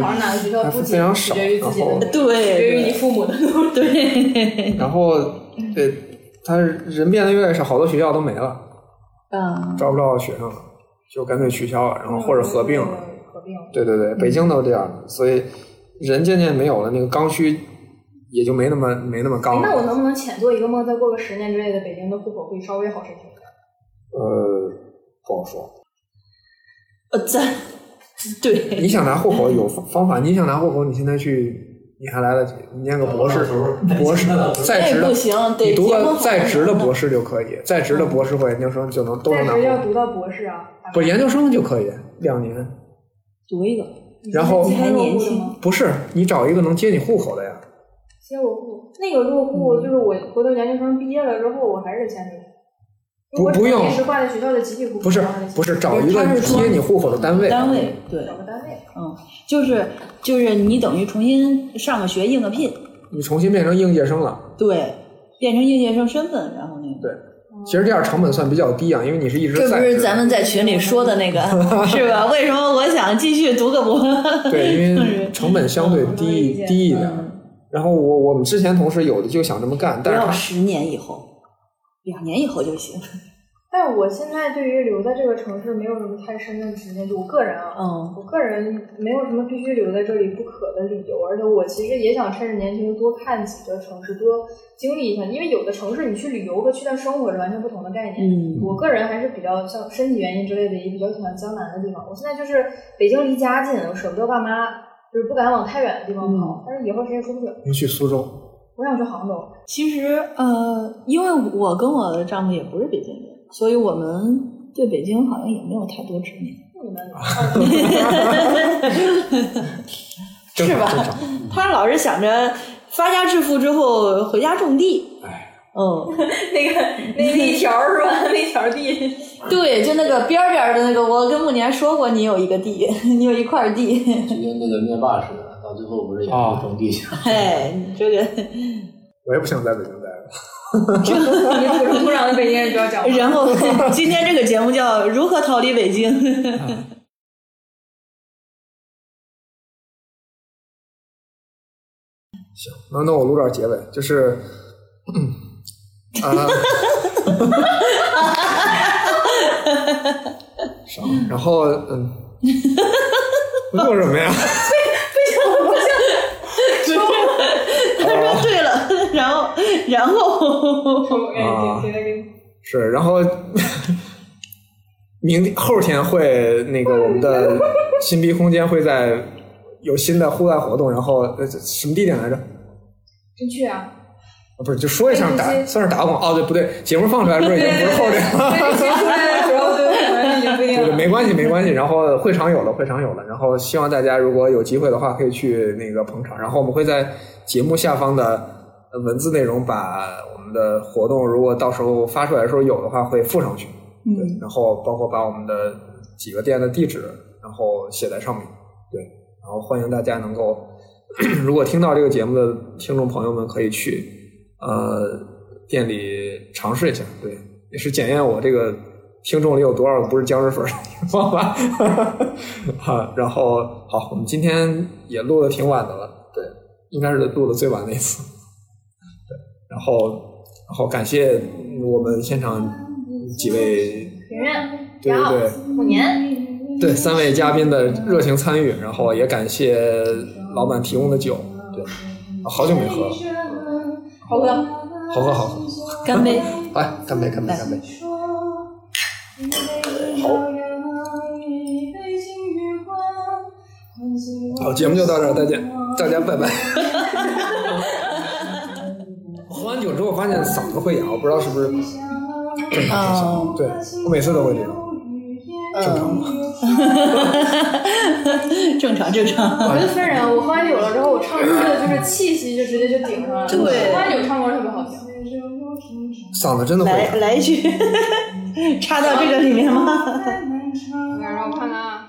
考上哪个学校，不仅取决于自己的，对，取决于你父母的。对。然后，对，他人变得越来越少，好多学校都没了，嗯，招不到学生了，就干脆取消了，然后或者合并了。对对对，北京都这样，所以人渐渐没有了，那个刚需也就没那么没那么刚了。那我能不能浅做一个梦，再过个十年之类的，北京的户口会稍微好申请一点？呃，不好说。呃，在对。你想拿户口有方法，你想拿户口，你现在去，你还来得及，你念个博士，博士在职的，不行，你读个在职的博士就可以，在职的博士或研究生就能都能拿。在职要读到博士啊？不，研究生就可以两年。读一个，然后你还年轻。不是，你找一个能接你户口的呀。接我户，那个落户就是我回头研究生毕业了之后，我还是得签这个。不不用，是挂在学校的集体户口。不是不是，找一个接你户口的单位。单位对。找个单位。嗯，就是就是你等于重新上个学应个聘。你重新变成应届生了。对，变成应届生身份，然后那个。对。其实这样成本算比较低啊，因为你是一直在。这不是咱们在群里说的那个是吧？为什么我想继续读个博？对，因为成本相对低低一点。然后我我们之前同事有的就想这么干，但是要十年以后，两年以后就行。但我现在对于留在这个城市没有什么太深的执念，就我个人啊，嗯，我个人没有什么必须留在这里不可的理由，而且我其实也想趁着年轻多看几个城市，多经历一下，因为有的城市你去旅游和去那生活是完全不同的概念。嗯，我个人还是比较像身体原因之类的，也比较喜欢江南的地方。我现在就是北京离家近，我舍不得爸妈，就是不敢往太远的地方跑，但是以后谁也说不准。你去苏州？我想去杭州。其实呃，因为我跟我的丈夫也不是北京人。所以我们对北京好像也没有太多执念，是吧？他老是想着发家致富之后回家种地。哎，嗯，那个那 一条是吧？那条地，对，就那个边边的那个。我跟木年说过，你有一个地，你有一块地，就跟那个灭霸似的，到最后不是也是种地去了？哎，你这个，我也不想在北京待了。这你土生土长的北京人就要讲。然后今天这个节目叫《如何逃离北京》。行，那那我录点结尾，就是啊，然后嗯，录什么呀？他说然后，然后啊，是，然后 明后天会那个我们的新逼空间会在有新的户外活动，然后呃什么地点来着？真去啊？啊，不是，就说一声打，算是打广告。哦，对，不对，节目放出来的时候已经不是后天了。对对，没关系，没关系。然后会场有了，会场有了。然后希望大家如果有机会的话，可以去那个捧场。然后我们会在节目下方的文字内容把我们的活动，如果到时候发出来的时候有的话，会附上去。嗯。然后包括把我们的几个店的地址，然后写在上面。对。然后欢迎大家能够，如果听到这个节目的听众朋友们可以去呃店里尝试一下。对，也是检验我这个。听众里有多少个不是僵尸粉儿？方法，哈，然后好，我们今天也录的挺晚的了，对，应该是录的最晚的一次，对，然后，然后感谢我们现场几位圆圆，对对对，五年，对三位嘉宾的热情参与，然后也感谢老板提供的酒，对，好久没喝了，好喝，好喝，好喝，干杯，来，干杯，干杯，干杯。好，好，节目就到这儿，再见，大家拜拜。喝完酒之后发现嗓子会哑，我不知道是不是正常。对，我每次都会这样。正常吗？正常，正常。我就分人，我喝完酒了之后，我唱歌的就是气息就直接就顶上了。对，喝完酒唱歌特别好听。嗓子真的会来来一句，插到这个里面吗？来，让我看看啊。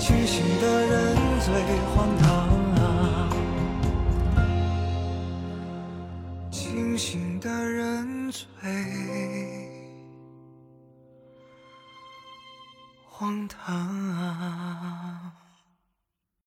清醒的人最荒唐啊！清醒的人最荒唐啊！